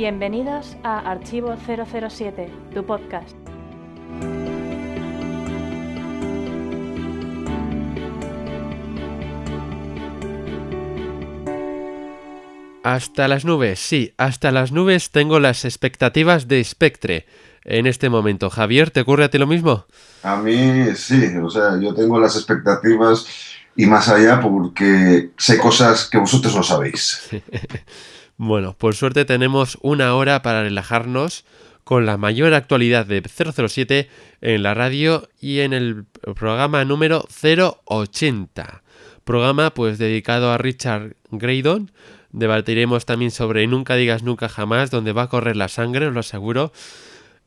Bienvenidos a Archivo 007, tu podcast. Hasta las nubes, sí, hasta las nubes tengo las expectativas de Spectre en este momento. Javier, ¿te ocurre a ti lo mismo? A mí sí, o sea, yo tengo las expectativas y más allá porque sé cosas que vosotros no sabéis. bueno, por suerte tenemos una hora para relajarnos con la mayor actualidad de 007 en la radio y en el programa número 080. Programa pues dedicado a Richard Graydon. Debatiremos también sobre Nunca digas nunca jamás, donde va a correr la sangre, os lo aseguro.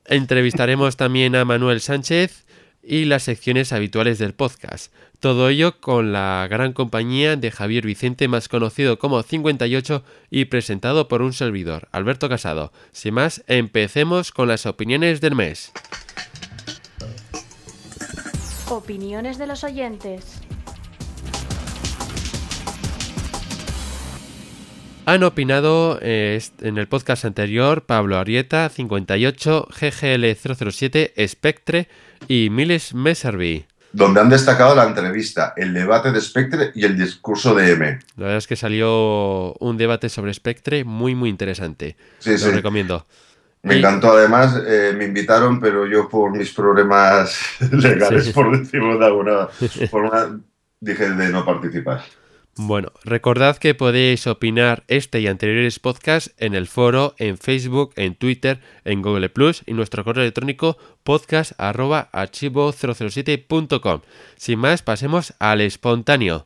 Entrevistaremos también a Manuel Sánchez y las secciones habituales del podcast. Todo ello con la gran compañía de Javier Vicente, más conocido como 58 y presentado por un servidor, Alberto Casado. Sin más, empecemos con las opiniones del mes. Opiniones de los oyentes. Han opinado eh, en el podcast anterior Pablo Arieta, 58, GGL007, Spectre y Miles Messervy. Donde han destacado la entrevista, el debate de Spectre y el discurso de M. La verdad es que salió un debate sobre Spectre muy, muy interesante. Sí, Lo sí. recomiendo. Me encantó, además, eh, me invitaron, pero yo por mis problemas legales, Sí. por decirlo de alguna forma, dije de no participar. Bueno, recordad que podéis opinar este y anteriores podcasts en el foro, en Facebook, en Twitter, en Google Plus y nuestro correo electrónico podcast@archivo007.com. Sin más, pasemos al espontáneo.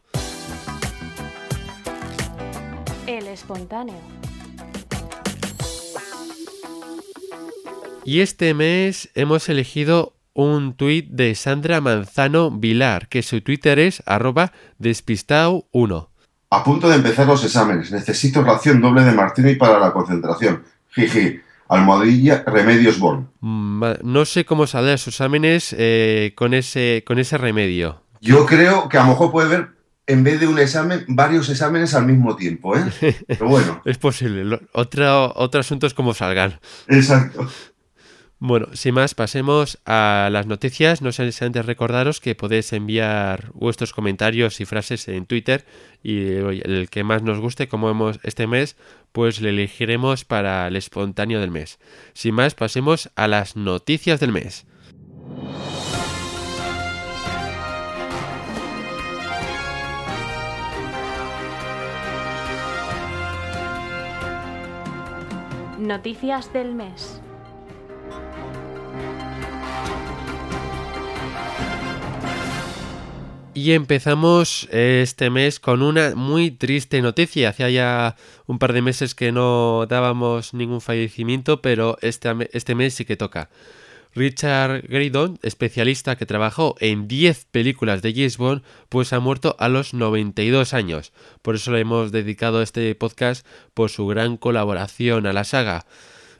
El espontáneo. Y este mes hemos elegido un tuit de Sandra Manzano Vilar, que su Twitter es arroba despistao1. A punto de empezar los exámenes. Necesito ración doble de martini para la concentración. Jiji. Almohadilla Remedios. Ma- No sé cómo saldrán sus exámenes eh, con, ese, con ese remedio. Yo creo que a lo mejor puede haber, en vez de un examen, varios exámenes al mismo tiempo, ¿eh? Pero bueno, Es posible. Otro, otro asunto es cómo salgan. exacto. Bueno, sin más, pasemos a las noticias. No sé si antes recordaros que podéis enviar vuestros comentarios y frases en Twitter y el que más nos guste, como hemos este mes, pues le elegiremos para el espontáneo del mes. Sin más, pasemos a las noticias del mes. Noticias del mes. Y empezamos este mes con una muy triste noticia. Hacía ya un par de meses que no dábamos ningún fallecimiento, pero este, este mes sí que toca. Richard Graydon, especialista que trabajó en 10 películas de James Bond, pues ha muerto a los 92 años. Por eso le hemos dedicado este podcast por su gran colaboración a la saga.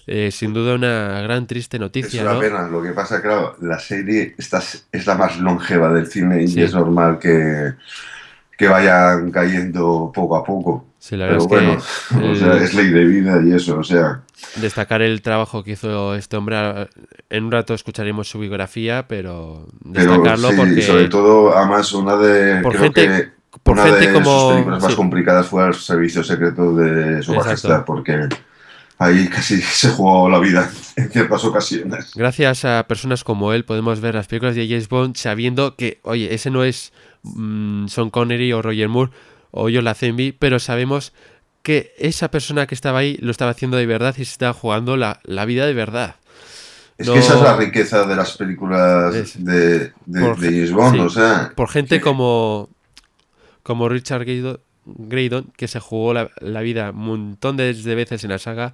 Eh, sin duda una gran triste Es noticia, una ¿no? pena. Lo que pasa, claro, la serie esta es es la más longeva del cine y Sí. es normal que, que vayan cayendo poco a poco. Sí, la Pero bueno, es que o el- sea, es ley de vida y eso, o sea, destacar el trabajo que hizo este hombre. En un rato escucharemos su biografía, pero pero destacarlo sí, porque sobre todo, además, una de, Por creo gente- que por una gente de como- sus películas más sí. complicadas fue el Servicio Secreto de Su Exacto. Majestad, porque ahí casi se jugó la vida en ciertas ocasiones. gracias a personas como él podemos ver las películas de James Bond sabiendo que, oye, ese no es mm, Sean Connery o Roger Moore o John Lazenby, pero sabemos que esa persona que estaba ahí lo estaba haciendo de verdad y se estaba jugando la, la vida de verdad. Es No- que esa es la riqueza de las películas Es- de, de, por- de James Bond, sí. o sea, Por gente como, como Richard Graydon, Graydon, que se jugó la, la vida un montón de, de veces en la saga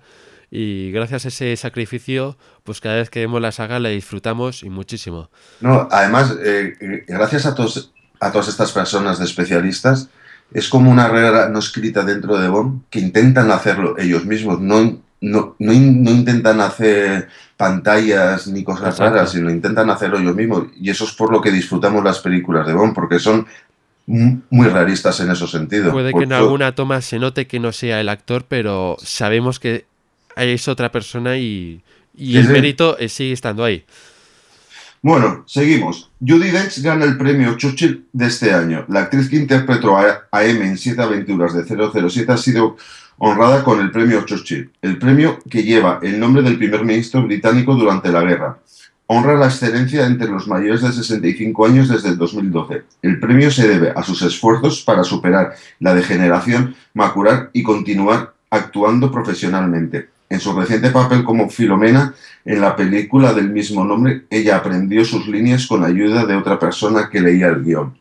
y gracias a ese sacrificio, pues cada vez que vemos la saga la disfrutamos y muchísimo. No, además, eh, gracias a, todos, a todas estas personas de especialistas, es como una regla no escrita dentro de Bond que intentan hacerlo ellos mismos, no, no, no, in- no intentan hacer pantallas ni cosas Exacto. raras, sino intentan hacerlo ellos mismos. Y eso es por lo que disfrutamos las películas de Bond, porque son muy realistas en ese sentido. Puede que en alguna toma se note que no sea el actor, pero sabemos que es otra persona y, y el sí. mérito eh, sigue estando ahí. Bueno, seguimos. Judy Dench gana el premio Churchill de este año. La actriz que interpretó a, a M en Siete Aventuras de 007 ha sido honrada con el premio Churchill, el premio que lleva el nombre del primer ministro británico durante la guerra. Honra la excelencia entre los mayores de 65 años desde el 2012. El premio se debe a sus esfuerzos para superar la degeneración macular y continuar actuando profesionalmente. En su reciente papel como Filomena, en la película del mismo nombre, ella aprendió sus líneas con ayuda de otra persona que leía el guion.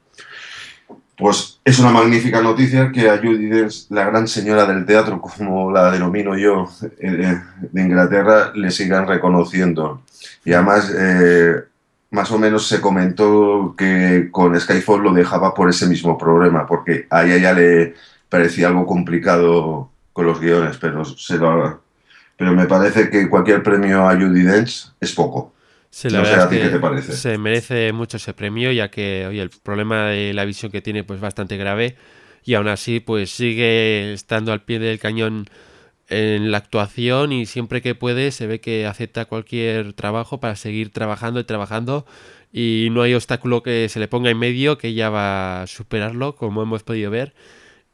Pues es una magnífica noticia que a Judy Dench, la gran señora del teatro, como la denomino yo, eh, de Inglaterra, le sigan reconociendo. Y además, eh, más o menos se comentó que con Skyfall lo dejaba por ese mismo problema, porque a ella ya le parecía algo complicado con los guiones, pero se lo, pero me parece que cualquier premio a Judy Dench es poco. Sí, la No sé verdad a ti es qué que te parece. se merece mucho ese premio, ya que oye, el problema de la visión que tiene pues bastante grave y aún así pues sigue estando al pie del cañón en la actuación y siempre que puede se ve que acepta cualquier trabajo para seguir trabajando y trabajando y no hay obstáculo que se le ponga en medio que ella va a superarlo como hemos podido ver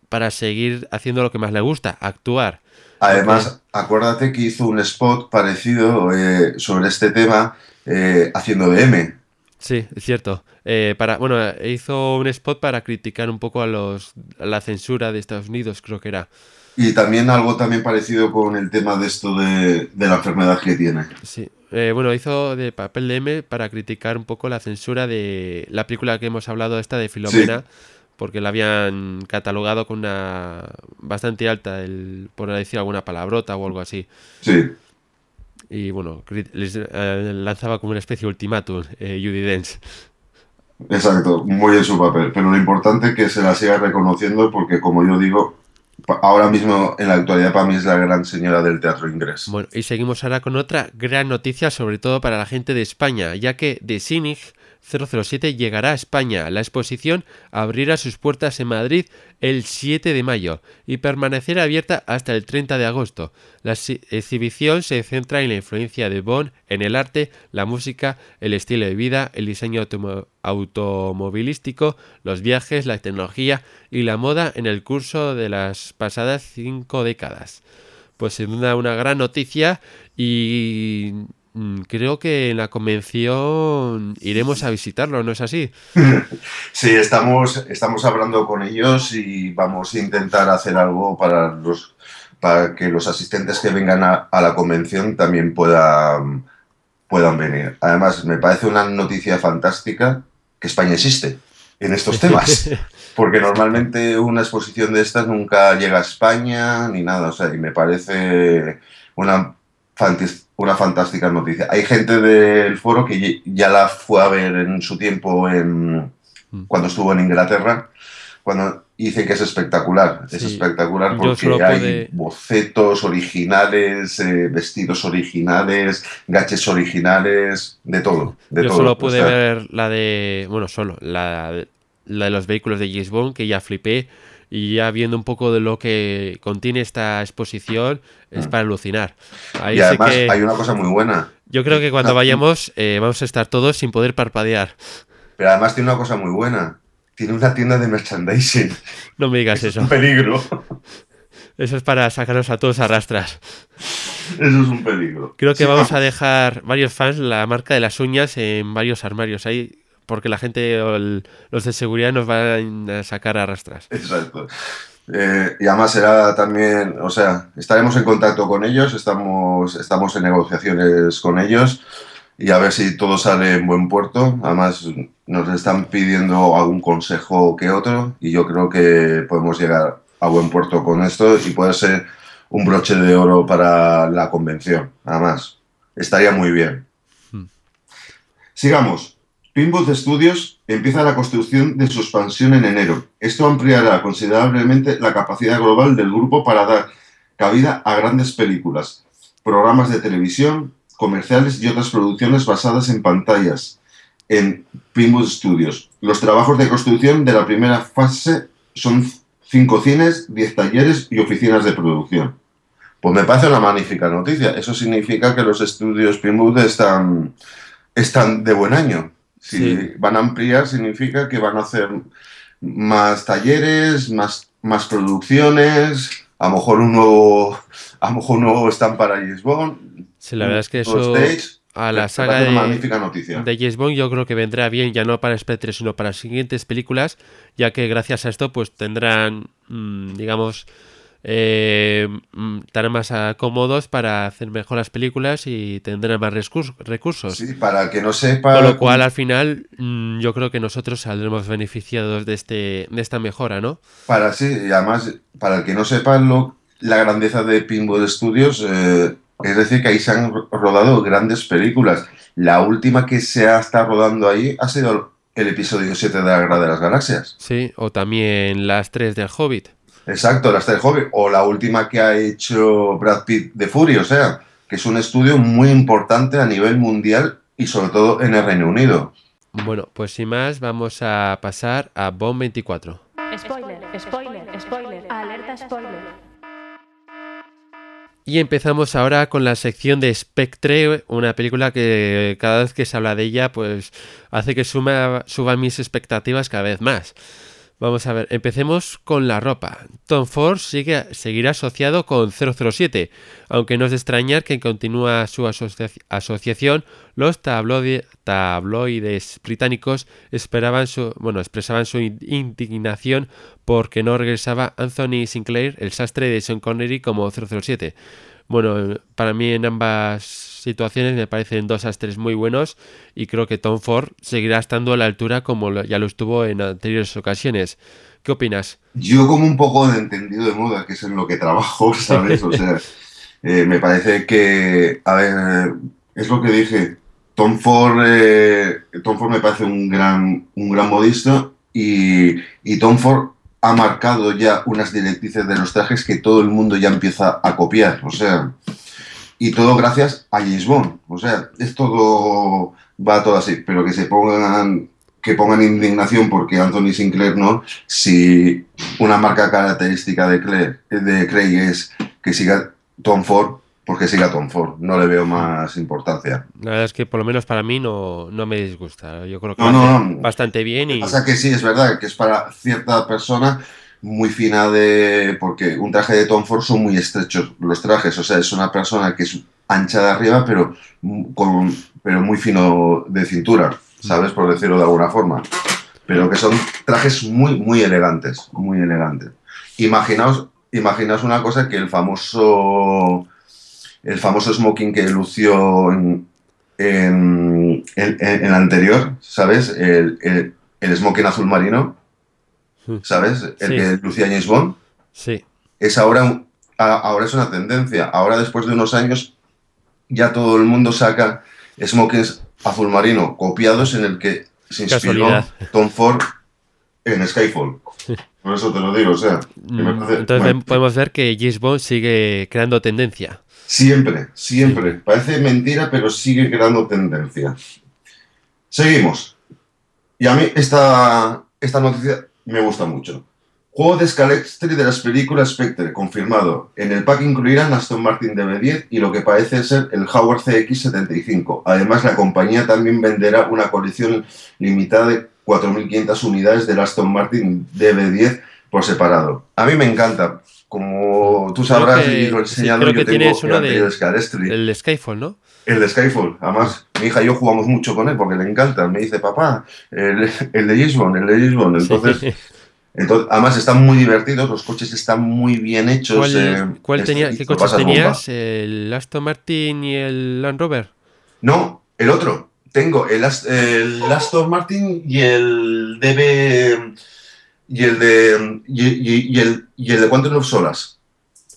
para seguir haciendo lo que más le gusta, actuar. Además, acuérdate que hizo un spot parecido eh, sobre este tema eh, haciendo de M. Sí, es cierto. Eh, para, bueno, hizo un spot para criticar un poco a los a la censura de Estados Unidos, creo que era. Y también algo también parecido con el tema de esto de, de la enfermedad que tiene. Sí. Eh, bueno, hizo de papel de M para criticar un poco la censura de la película que hemos hablado, esta de Filomena, porque la habían catalogado con una bastante alta, el, por decir alguna palabrota o algo así. Sí, Y bueno, les eh, lanzaba como una especie de ultimátum, eh, Judy Dench. exacto, muy en su papel. Pero lo importante es que se la siga reconociendo porque, como yo digo, ahora mismo en la actualidad para mí es la gran señora del teatro inglés. Bueno, y seguimos ahora con otra gran noticia, sobre todo para la gente de España, ya que The Cynic 007 llegará a España. La exposición abrirá sus puertas en Madrid el 7 de mayo y permanecerá abierta hasta el 30 de agosto. La exhi- exhibición se centra en la influencia de Bond en el arte, la música, el estilo de vida, el diseño automo- automovilístico, los viajes, la tecnología y la moda en el curso de las pasadas cinco décadas pues sin duda una gran noticia y creo que en la convención iremos a visitarlo, ¿no es así? Sí, estamos, estamos hablando con ellos y vamos a intentar hacer algo para los para que los asistentes que vengan a, a la convención también puedan, puedan venir. Además, me parece una noticia fantástica que España existe en estos temas, porque normalmente una exposición de estas nunca llega a España ni nada, o sea, y me parece una, fantis- una fantástica noticia. Hay gente del foro que ya la fue a ver en su tiempo en, cuando estuvo en Inglaterra, cuando dice que es espectacular, es espectacular porque hay bocetos originales, eh, vestidos originales, gaches originales, de todo. De Yo todo. solo O pude sea, ver la de, bueno, solo la, de- la de los vehículos de James Bond, que ya flipé y ya viendo un poco de lo que contiene esta exposición es para alucinar. Ahí Mm. Y además que hay una cosa muy buena, yo creo que cuando Ah, vayamos eh, vamos a estar todos sin poder parpadear. pero además tiene una cosa muy buena. Tiene una tienda de merchandising. No me digas Es eso. un peligro. Eso es para sacarnos a todos a rastras. Eso es un peligro. Creo que Sí, vamos a dejar varios fans la marca de las uñas en varios armarios ahí, porque la gente o el- los de seguridad nos van a sacar a rastras. Exacto. Eh, y además será también, o sea, estaremos en contacto con ellos, estamos, estamos en negociaciones con ellos y a ver si todo sale en buen puerto. Además, nos están pidiendo algún consejo que otro y yo creo que podemos llegar a buen puerto con esto y puede ser un broche de oro para la convención. Además, estaría muy bien. Hmm. Sigamos. Pinball Studios empieza la construcción de su expansión en enero. Esto ampliará considerablemente la capacidad global del grupo para dar cabida a grandes películas, programas de televisión, comerciales y otras producciones basadas en pantallas en Pinball Studios. Los trabajos de construcción de la primera fase son cinco cines, diez talleres y oficinas de producción. Pues me parece una magnífica noticia. Eso significa que los estudios Pinewood están, están de buen año. Si Sí. van a ampliar, significa que van a hacer más talleres, más, más producciones, a lo mejor un nuevo, a lo mejor un nuevo stand para Bond. Sí, la verdad es que eso stage. a la saga de, magnífica noticia. de James Bond yo creo que vendrá bien ya no para Spectre sino para las siguientes películas, ya que gracias a esto pues tendrán, mm, digamos, eh, mm, estarán más cómodos para hacer mejor las películas y tendrán más recurs- recursos. Sí, para el que no sepa. Con lo cual, al final, mm, yo creo que nosotros saldremos beneficiados de este de esta mejora, ¿no? Para sí, y además, para el que no sepa lo, la grandeza de Pinball Studios, eh, es decir, que ahí se han ro- rodado grandes películas. La última que se ha estado rodando ahí ha sido el episodio 7 de la Guerra de las Galaxias. Sí, o también las tres del Hobbit. Exacto, la Star Hobbit. O la última que ha hecho Brad Pitt de Fury, o sea, que es un estudio muy importante a nivel mundial y sobre todo en el Reino Unido. Bueno, pues sin más, vamos a pasar a Bomb 24. Spoiler, spoiler, spoiler, alerta spoiler. Y empezamos ahora con la sección de Spectre, una película que cada vez que se habla de ella, pues hace que suma, suban mis expectativas cada vez más. Vamos a ver, empecemos con la ropa. Tom Ford sigue, seguirá asociado con 007, aunque no es de extrañar que continúa su asocia- asociación, los tabloide- tabloides británicos esperaban su, bueno, expresaban su in- indignación porque no regresaba Anthony Sinclair, el sastre de Sean Connery, como 007. Bueno, para mí en ambas situaciones me parecen dos astres muy buenos y creo que Tom Ford seguirá estando a la altura como ya lo estuvo en anteriores ocasiones. ¿Qué opinas? Yo como un poco de entendido de moda, que es en lo que trabajo, ¿sabes? O sea, eh, me parece que, a ver, es lo que dije, Tom Ford, eh, Tom Ford me parece un gran, un gran modista y, y Tom Ford ha marcado ya unas directrices de los trajes que todo el mundo ya empieza a copiar, o sea, y todo gracias a James Bond, o sea, es todo, va todo así, pero que se pongan que pongan indignación porque Anthony Sinclair no, si una marca característica de, Claire- de Craig es que siga Tom Ford, porque siga Tom Ford, no le veo más importancia. La verdad es que por lo menos para mí no, no me disgusta. Yo creo que No, bastante bien y Pasa que sí, es verdad que es para cierta persona muy fina de... porque un traje de Tom Ford son muy estrechos los trajes, o sea, es una persona que es ancha de arriba, pero, con, pero muy fino de cintura, ¿sabes? Por decirlo de alguna forma. Pero que son trajes muy, muy elegantes, muy elegantes. Imaginaos, imaginaos una cosa que el famoso, el famoso smoking que lució en, en, en- el anterior, ¿sabes? El- el smoking azul marino, ¿sabes? El Sí. que lucía James Bond. sí. Es ahora, ahora es una tendencia. Ahora, después de unos años, ya todo el mundo saca smokings azul marino copiados en el que se inspiró Casualidad. Tom Ford en Skyfall. Por eso te lo digo, o sea, Mm, parece- Entonces bueno, podemos ver que James Bond sigue creando tendencia. Siempre, siempre. Parece mentira, pero sigue creando tendencia. Seguimos. Y a mí esta, esta noticia me gusta mucho. Juego de Scalextri de las películas Spectre, confirmado. En el pack incluirán Aston Martin DB10 y lo que parece ser el Howard CX75. Además, la compañía también venderá una colección limitada de 4.500 unidades del Aston Martin DB10 por separado. A mí me encanta. Como tú sabrás que- y lo he sí, yo que tengo uno de-. El Skyfall, ¿no? El de Skyfall, además, mi hija y yo jugamos mucho con él porque le encanta. Me dice, papá, el, el de Gisbon, el de Gisbon. Entonces, Sí. entonces, además están muy divertidos, los coches están muy bien hechos. ¿Cuál, eh, cuál tenía, ¿Qué coches bomba. tenías? ¿El Aston Martin y el Land Rover? No, el otro. Tengo el, el Aston Martin y el DB. Y el de. Y, y- y el, y el de Quantum of Solas.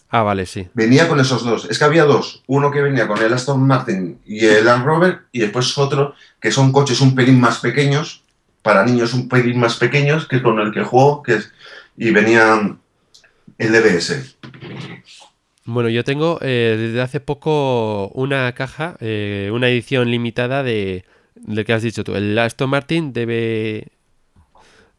Ah, vale, sí. Venía con esos dos. Es que había dos. Uno que venía con el Aston Martin y el Land Rover, y después otro que son coches un pelín más pequeños, para niños un pelín más pequeños, que con el que juego, que es, y venía el DBS. Bueno, yo tengo eh, desde hace poco una caja, eh, una edición limitada de, de que has dicho tú, el Aston Martin DB,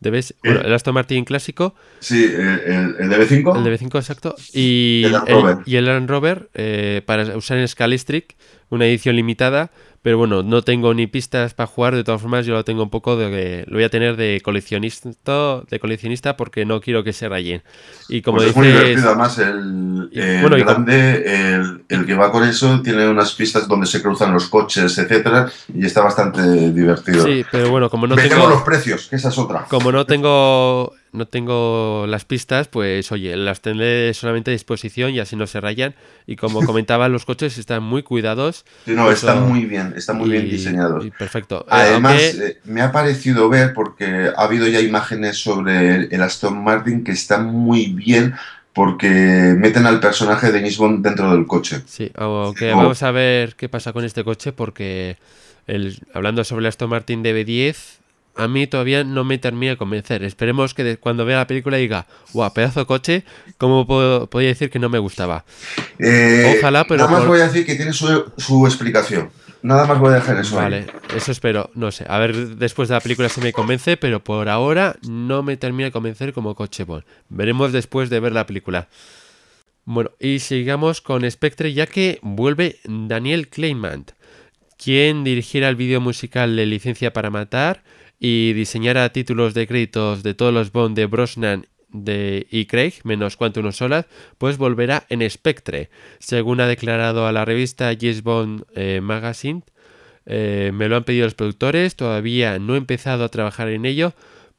Debes, bueno, el Aston Martin clásico. Sí, el, el DB5. El DB5, exacto. Y El Land el, Rover. y el Land Rover eh, para usar en Scalestric, una edición limitada. Pero bueno, no tengo ni pistas para jugar, de todas formas yo lo tengo un poco de... Lo voy a tener de coleccionista, de coleccionista porque no quiero que se rayen. Y como Pues es muy divertido, además el, bueno, con- grande, el, el que va con eso, tiene unas pistas donde se cruzan los coches, etcétera, y está bastante divertido. Sí, pero bueno, como no Veremos tengo... los precios, que esa es otra. Como no tengo no tengo las pistas, pues oye, las tendré solamente a disposición y así no se rayan. Y como comentaba, los coches están muy cuidados. Sí, no, Eso- están muy bien, están muy bien diseñados. y perfecto. Eh, Además, aunque- eh, me ha parecido ver, porque ha habido ya imágenes sobre el, Aston Martin que están muy bien porque meten al personaje de Bond dentro del coche. Sí, aunque Oh. vamos a ver qué pasa con este coche porque el, hablando sobre el Aston Martin DB10, a mí todavía no me termina de convencer. Esperemos que cuando vea la película diga, guau, pedazo de coche, ¿cómo puedo, podía decir que no me gustaba? Eh, Ojalá, pero Nada más por- voy a decir que tiene su, su explicación. Nada más voy a dejar eso ahí. Vale, eso espero, no sé. A ver, después de la película se me convence, pero por ahora no me termina de convencer como coche Bond. Veremos después de ver la película. Bueno, y sigamos con Spectre, ya que vuelve Daniel Kleinman, quien dirigiera el vídeo musical de Licencia para Matar y diseñara títulos de créditos de todos los Bond de Brosnan de y Craig, menos Quantum of Solace, pues volverá en Spectre. Según ha declarado a la revista Yes Bond eh, Magazine, eh, me lo han pedido los productores, todavía no he empezado a trabajar en ello,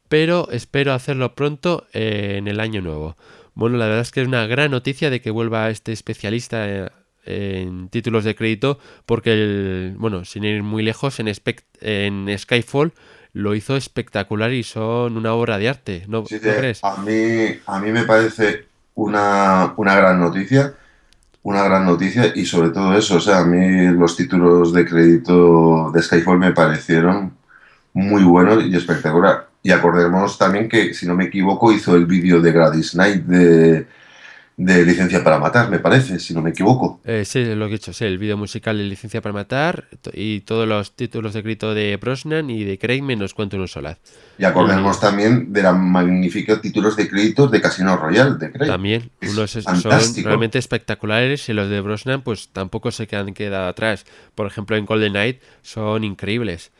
pero espero hacerlo pronto eh, en el año nuevo. Bueno, la verdad es que es una gran noticia de que vuelva este especialista en títulos de crédito, porque, bueno, sin ir muy lejos, en Skyfall lo hizo espectacular y son una obra de arte, ¿no, Sí, ¿no sí, crees? a, mí, a mí me parece una, una gran noticia, una gran noticia y sobre todo eso, o sea, a mí los títulos de crédito de Skyfall me parecieron muy buenos y espectacular. Y acordémonos también que, si no me equivoco, hizo el vídeo de Gladys Knight de, de Licencia para Matar, me parece, si no me equivoco. Eh, sí, lo que he dicho, sí, el vídeo musical de Licencia para Matar y todos los títulos de crédito de Brosnan y de Craig menos Quantum of Solace. Y acordémonos también de la magnífica títulos de créditos de Casino Royale, de Craig. También, Es unos son realmente espectaculares y los de Brosnan pues tampoco se han quedado atrás. Por ejemplo, en Golden Knight son increíbles.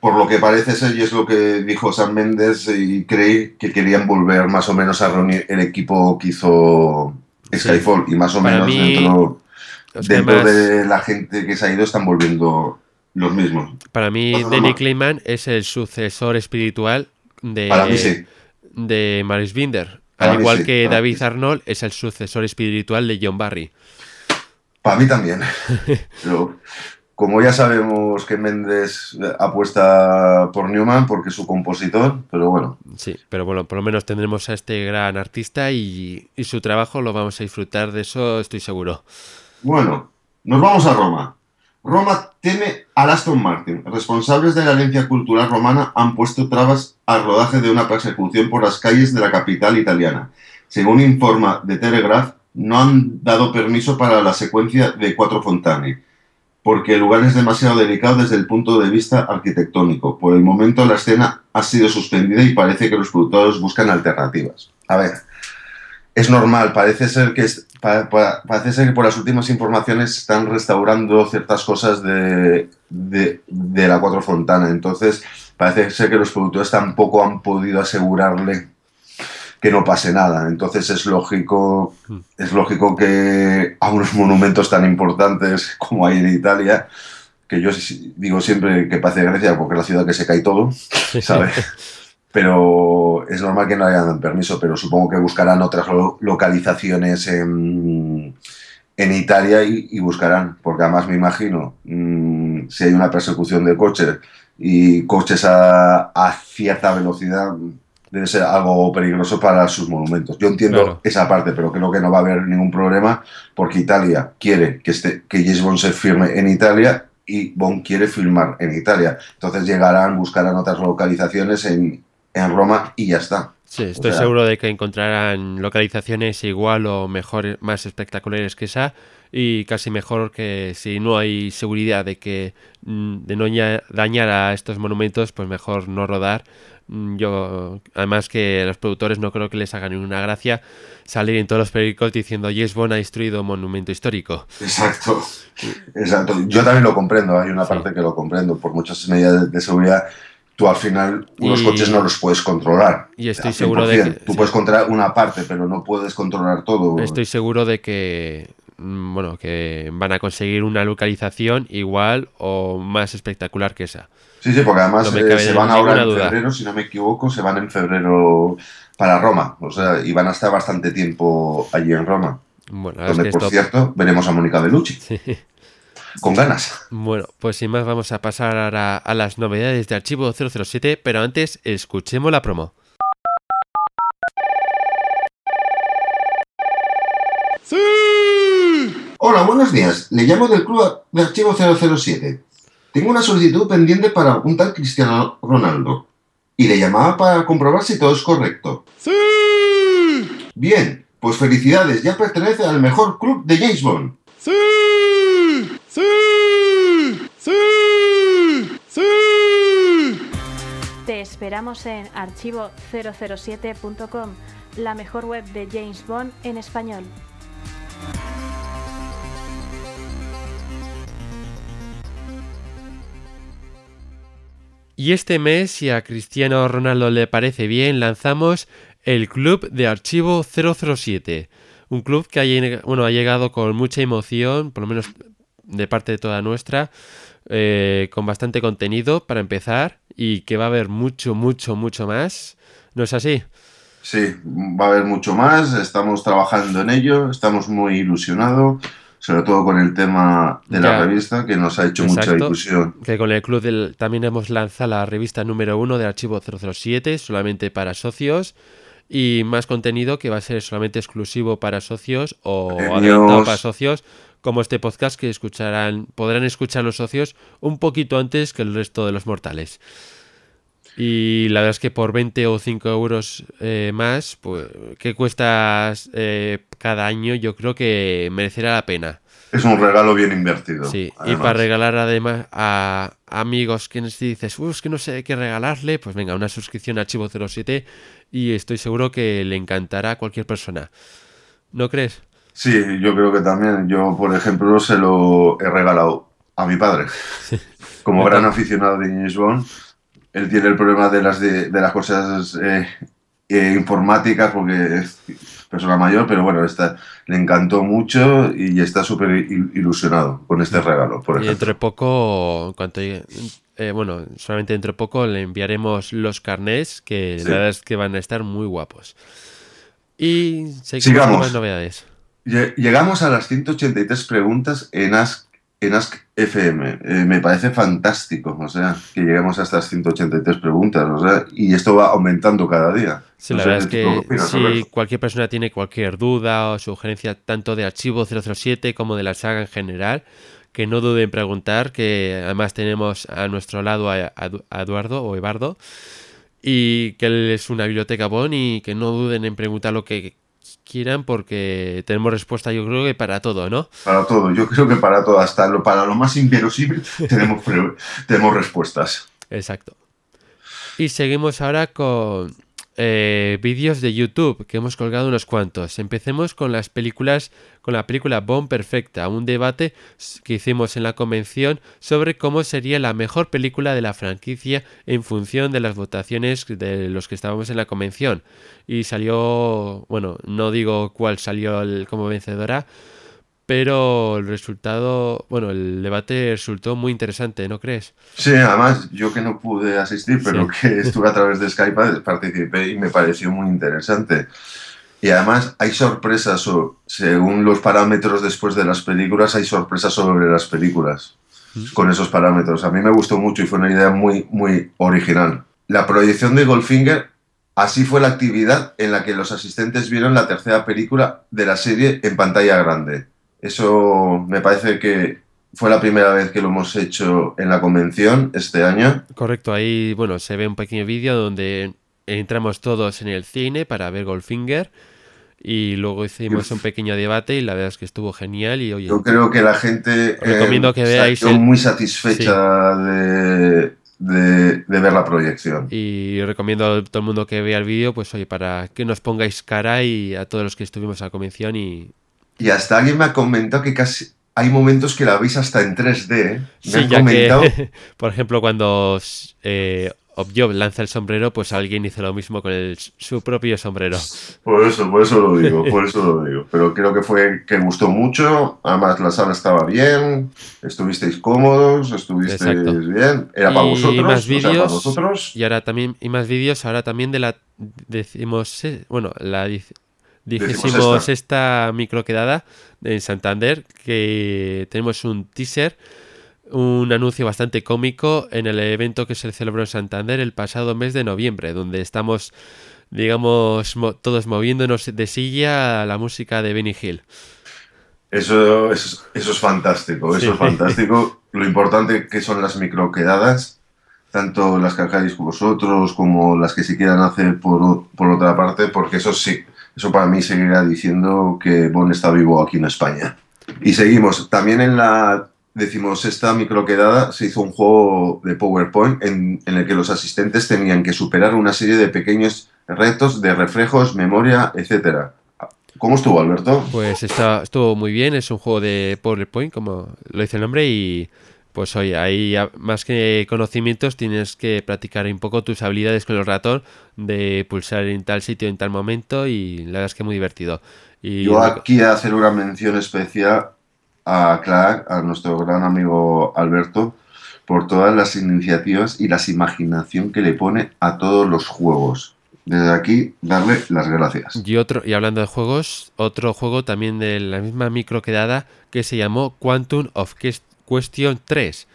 Por lo que parece ser, y es lo que dijo Sam Mendes y Craig, que querían volver más o menos a reunir el equipo que hizo Skyfall. Y más o Para menos mí, dentro, Los dentro temas- de la gente que se ha ido están volviendo los mismos. Para mí, Danny normal. Kleinman es el sucesor espiritual de, Para mí sí. de Maris Binder. Para Al igual sí, que David. Arnold es el sucesor espiritual de John Barry. Para mí también. Pero como ya sabemos que Mendes apuesta por Newman porque es su compositor, pero bueno, Sí, pero bueno, por lo menos tendremos a este gran artista y, y su trabajo lo vamos a disfrutar, de eso estoy seguro. Bueno, nos vamos a Roma. Roma teme al Aston Martin. Responsables de la herencia cultural romana han puesto trabas al rodaje de una persecución por las calles de la capital italiana. Según informa The Telegraph, no han dado permiso para la secuencia de Cuatro Fontane, porque el lugar es demasiado delicado desde el punto de vista arquitectónico. Por el momento la escena ha sido suspendida y parece que los productores buscan alternativas. A ver, es normal, parece ser que es- pa- pa- parece ser que por las últimas informaciones están restaurando ciertas cosas de, de, de la Cuatro Fontana. Entonces, parece ser que los productores tampoco han podido asegurarle que no pase nada. Entonces es lógico, Hmm. es lógico que a unos monumentos tan importantes como hay en Italia, que yo digo siempre que parece Grecia porque es la ciudad que se cae todo, ¿sabes? Pero es normal que no hayan dado permiso, pero supongo que buscarán otras lo- localizaciones en, en Italia y, y buscarán, porque además me imagino, mm, si hay una persecución de coches y coches a, a cierta velocidad, debe ser algo peligroso para sus monumentos. Yo entiendo Claro. esa parte, pero creo que no va a haber ningún problema porque Italia quiere que, este, que James Bond se firme en Italia y Bond quiere filmar en Italia. Entonces llegarán, buscarán otras localizaciones en, en Roma y ya está. Sí, estoy O sea- seguro de que encontrarán localizaciones igual o mejor, más espectaculares que esa y casi mejor que si no hay seguridad de que mm, de no ña- dañar a estos monumentos, pues mejor no rodar Yo, además que los productores no creo que les haga ninguna gracia salir en todos los periódicos diciendo James Bond ha destruido un monumento histórico. Exacto, exacto. Yo también lo comprendo, hay una Sí. parte que lo comprendo. Por muchas medidas de seguridad, tú al final unos Y- coches no los puedes controlar. Y estoy seguro de 100%. que Tú sí. puedes controlar una parte, pero no puedes controlar todo. Estoy seguro de que mm, bueno, que van a conseguir una localización igual o más espectacular que esa. Sí, sí, porque además No eh, se van ahora en duda. febrero, si no me equivoco, se van en febrero para Roma. O sea, y van a estar bastante tiempo allí en Roma. Bueno, Donde, es que por esto- cierto, veremos a Mónica Bellucci. Con ganas. Bueno, pues sin más vamos a pasar ahora a las novedades de Archivo 007, pero antes escuchemos la promo. Hola, buenos días. Le llamo del Club de Archivo 007. Tengo una solicitud pendiente para algún tal Cristiano Ronaldo. Y le llamaba para comprobar si todo es correcto. ¡Sí! Bien, pues felicidades, ya pertenece al mejor club de James Bond. Te esperamos en archivo007.com, la mejor web de James Bond en español. Y este mes, si a Cristiano Ronaldo le parece bien, lanzamos el Club de Archivo 007. Un club que ha, bueno, ha llegado con mucha emoción, por lo menos de parte de toda nuestra, eh, con bastante contenido para empezar y que va a haber mucho, mucho, mucho más. ¿No es así? Sí, va a haber mucho más, estamos trabajando en ello, estamos muy ilusionados, sobre todo con el tema de la Ya. revista, que nos ha hecho mucha ilusión. Que con el club del- también hemos lanzado la revista número uno de Archivo 007, solamente para socios. Y más contenido que va a ser solamente exclusivo para socios o Premios. adelantado para socios, como este podcast que escucharán, podrán escuchar los socios un poquito antes que el resto de los mortales. Y la verdad es que por 20 o 5 euros eh, más, pues que cuesta eh, cada año, yo creo que merecerá la pena. Es un regalo bien invertido. Sí, y para regalar además a amigos que nos dices, "Uh, es que no sé qué regalarle, pues venga, una suscripción a Archivo 07 y estoy seguro que le encantará a cualquier persona. ¿No crees? Sí, yo creo que también. Yo, por ejemplo, se lo he regalado a mi padre. Como gran aficionado de James Bond, él tiene el problema de las, de, de las cosas eh, eh, informáticas porque es persona mayor, pero bueno, está, le encantó mucho y está súper il- ilusionado con este regalo, por ejemplo. dentro de poco, cuanto eh, bueno, solamente dentro de poco le enviaremos los carnés, que Sí. la verdad es que van a estar muy guapos. Y seguimos Sigamos. con más novedades. Lle- Llegamos a las 183 preguntas en Ask, en Ask FM. Eh, me parece fantástico, o sea, que lleguemos a estas 183 preguntas, o sea, y esto va aumentando cada día. Sí, No la sé, verdad es ¿tú que si cualquier persona tiene cualquier duda o sugerencia tanto de archivo 007 como de la saga en general, que no dude en preguntar, que además tenemos a nuestro lado a, a Edu- a Eduardo o Ebardo y que él es una biblioteca bon y que no duden en preguntar lo que quieran porque tenemos respuesta yo creo que para todo, ¿no? Para todo, yo creo que para todo, hasta lo, para lo más inverosímil tenemos, tenemos respuestas. Exacto. Y seguimos ahora con eh, vídeos de YouTube, que hemos colgado unos cuantos. Empecemos con las películas, con la película Bomb Perfecta, un debate que hicimos en la convención sobre cómo sería la mejor película de la franquicia en función de las votaciones de los que estábamos en la convención. Y salió, bueno, no digo cuál salió como vencedora, pero el resultado, bueno, el debate resultó muy interesante, ¿no crees? Sí, además, yo que no pude asistir, pero Sí. que estuve a través de Skype, participé y me pareció muy interesante. Y además hay sorpresas, o- según los parámetros después de las películas, hay sorpresas sobre las películas con esos parámetros. A mí me gustó mucho y fue una idea muy, muy original. La proyección de Goldfinger, así fue la actividad en la que los asistentes vieron la tercera película de la serie en pantalla grande. Eso me parece que fue la primera vez que lo hemos hecho en la convención este año. Correcto, ahí bueno, se ve un pequeño vídeo donde entramos todos en el cine para ver Goldfinger y luego hicimos un pequeño debate y la verdad es que estuvo genial y oye, Yo creo que la gente Os recomiendo que veáis el- muy satisfecha de, de, de ver la proyección. Y recomiendo a todo el mundo que vea el vídeo, pues oye, para que nos pongáis cara y a todos los que estuvimos a la convención y... Y hasta alguien me ha comentado que casi hay momentos que la veis hasta en 3D. ¿eh? Me Sí, han ya comentado. que, por ejemplo, cuando eh, Objob lanza el sombrero, pues alguien hizo lo mismo con el, su propio sombrero. Por eso, por eso lo digo, por eso lo digo. Pero creo que fue que gustó mucho. Además, la sala estaba bien, estuvisteis cómodos, estuvisteis Exacto. bien. Era para Y vosotros, más o sea, para vídeos. vosotros. Y ahora también, y más vídeos, ahora también de la, decimos, eh, bueno, la dijimos esta microquedada en Santander, que tenemos un teaser, un anuncio bastante cómico en el evento que se celebró en Santander el pasado mes de noviembre, donde estamos, digamos, mo- todos moviéndonos de silla a la música de Benny Hill. Eso, eso, eso es fantástico, eso Sí. es fantástico. Lo importante que son las microquedadas, tanto las que hagáis vosotros como las que se quieran hacer por, por otra parte, porque eso sí, eso para mí seguirá diciendo que Bon está vivo aquí en España. Y seguimos, también en la decimosexta microquedada se hizo un juego de PowerPoint en, en el que los asistentes tenían que superar una serie de pequeños retos de reflejos, memoria, etcétera. ¿Cómo estuvo, Alberto? Pues está, estuvo muy bien, es un juego de PowerPoint, como lo dice el nombre, y pues oye, ahí más que conocimientos tienes que practicar un poco tus habilidades con el ratón de pulsar en tal sitio en tal momento y la verdad es que muy divertido. Y Yo aquí hacer una mención especial a Clark, a nuestro gran amigo Alberto, por todas las iniciativas y las imaginación que le pone a todos los juegos. Desde aquí, darle las gracias. Y otro, y hablando de juegos, otro juego también de la misma microquedada que se llamó Quantum of Question 3,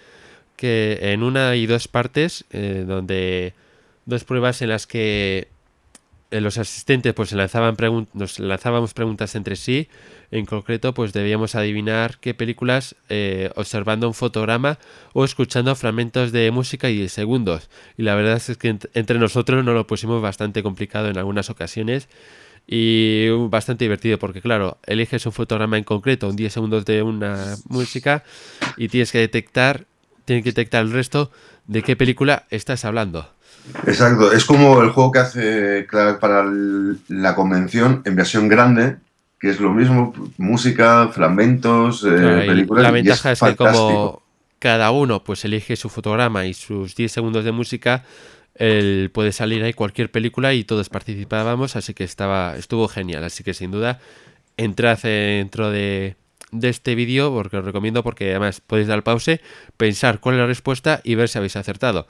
que en una y dos partes, eh, donde dos pruebas en las que eh, los asistentes pues lanzaban nos lanzábamos preguntas entre sí, en concreto pues debíamos adivinar qué películas eh, observando un fotograma o escuchando fragmentos de música y segundos. Y la verdad es que ent- entre nosotros nos lo pusimos bastante complicado en algunas ocasiones y bastante divertido porque claro, eliges un fotograma en concreto, un 10 segundos de una música y tienes que detectar, tienes que detectar el resto de qué película estás hablando. Exacto, es como el juego que hace Clark para la convención en versión grande, que es lo mismo, música, fragmentos, eh, Claro, películas. la y ventaja es, que fantástico. como cada uno pues elige su fotograma y sus 10 segundos de música, él puede salir ahí cualquier película y todos participábamos, así que estaba estuvo genial, así que sin duda entrad dentro de, de este vídeo porque os recomiendo porque además podéis dar pause, pensar cuál es la respuesta y ver si habéis acertado.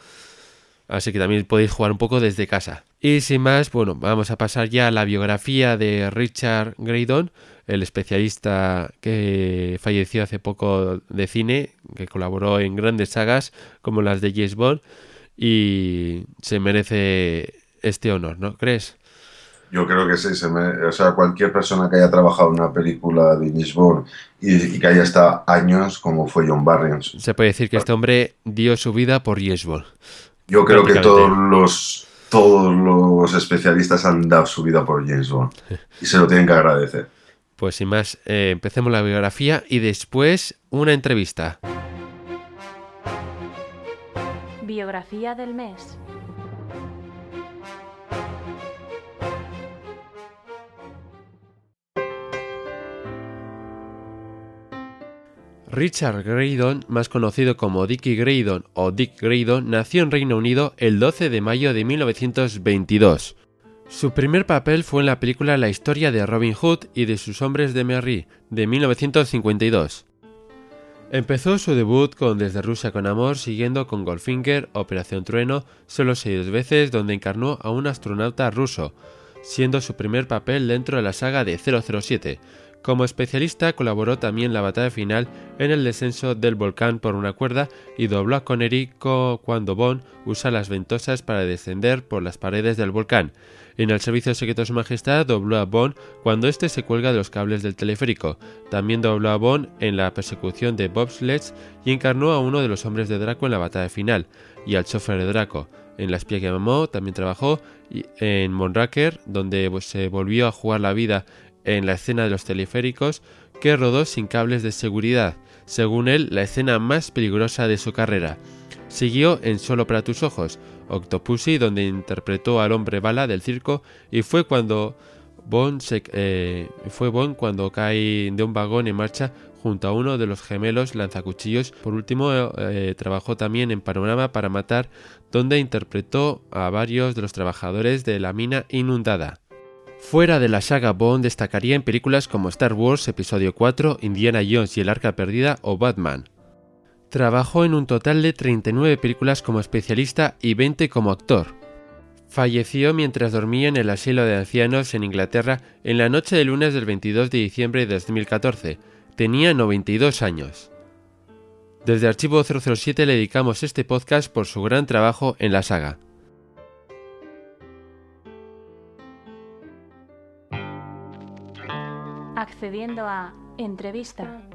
Así que también podéis jugar un poco desde casa. Y sin más, bueno, vamos a pasar ya a la biografía de Richard Graydon, el especialista que falleció hace poco de cine, que colaboró en grandes sagas como las de James Bond y se merece este honor, ¿no crees? Yo creo que sí, se me- o sea, cualquier persona que haya trabajado en una película de James Bond y, y que haya estado años, como fue John Barrios. Se puede decir que este hombre dio su vida por James Bond. Yo creo que todos los, todos los especialistas han dado su vida por James Bond y se lo tienen que agradecer. Pues sin más, eh, empecemos la biografía y después una entrevista. Biografía del mes. Richard Graydon, más conocido como Dickie Graydon o Dick Graydon, nació en Reino Unido el 12 de mayo de 1922. Su primer papel fue en la película La historia de Robin Hood y de sus hombres de Merry, de 1952. Empezó su debut con Desde Rusia con Amor, siguiendo con Goldfinger, Operación Trueno, solo seis veces, donde encarnó a un astronauta ruso, siendo su primer papel dentro de la saga de 007. Como especialista colaboró también en la batalla final en el descenso del volcán por una cuerda y dobló a Connery co- cuando Bond usa las ventosas para descender por las paredes del volcán. En el Servicio Secreto de Su Majestad dobló a Bond cuando éste se cuelga de los cables del teleférico. También dobló a Bond en la persecución de bobsleds y encarnó a uno de los hombres de Draco en la batalla final, y al chofer de Draco. En La espía que amó también trabajó en Monraker, donde pues, se volvió a jugar la vida en la escena de los teleféricos que rodó sin cables de seguridad, según él la escena más peligrosa de su carrera. Siguió en Solo para tus ojos, Octopussy, donde interpretó al hombre bala del circo, y fue cuando Bond, eh, fue Bond cuando cae de un vagón en marcha junto a uno de los gemelos lanzacuchillos. Por último, eh, trabajó también en Panorama para Matar, donde interpretó a varios de los trabajadores de la mina inundada. Fuera de la saga Bond destacaría en películas como Star Wars Episodio 4, Indiana Jones y el Arca Perdida o Batman. Trabajó en un total de 39 películas como especialista y 20 como actor. Falleció mientras dormía en el asilo de ancianos en Inglaterra en la noche del lunes del 22 de diciembre de 2014. Tenía 92 años. Desde Archivo 007 le dedicamos este podcast por su gran trabajo en la saga. Accediendo a entrevista.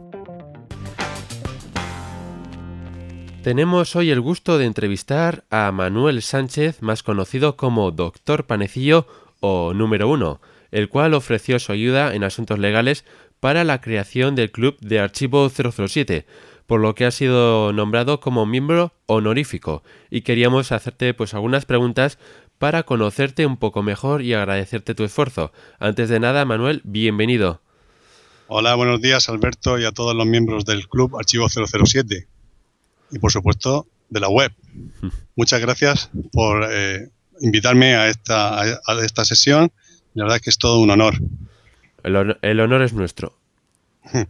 Tenemos hoy el gusto de entrevistar a Manuel Sánchez, más conocido como Doctor Panecillo o Número 1, el cual ofreció su ayuda en asuntos legales para la creación del Club de Archivo 007, por lo que ha sido nombrado como miembro honorífico y queríamos hacerte pues algunas preguntas para conocerte un poco mejor y agradecerte tu esfuerzo. Antes de nada, Manuel, bienvenido. Hola, buenos días Alberto y a todos los miembros del Club Archivo 007 y por supuesto de la web. Muchas gracias por eh, invitarme a esta, a esta sesión. La verdad es que es todo un honor. El, el honor es nuestro.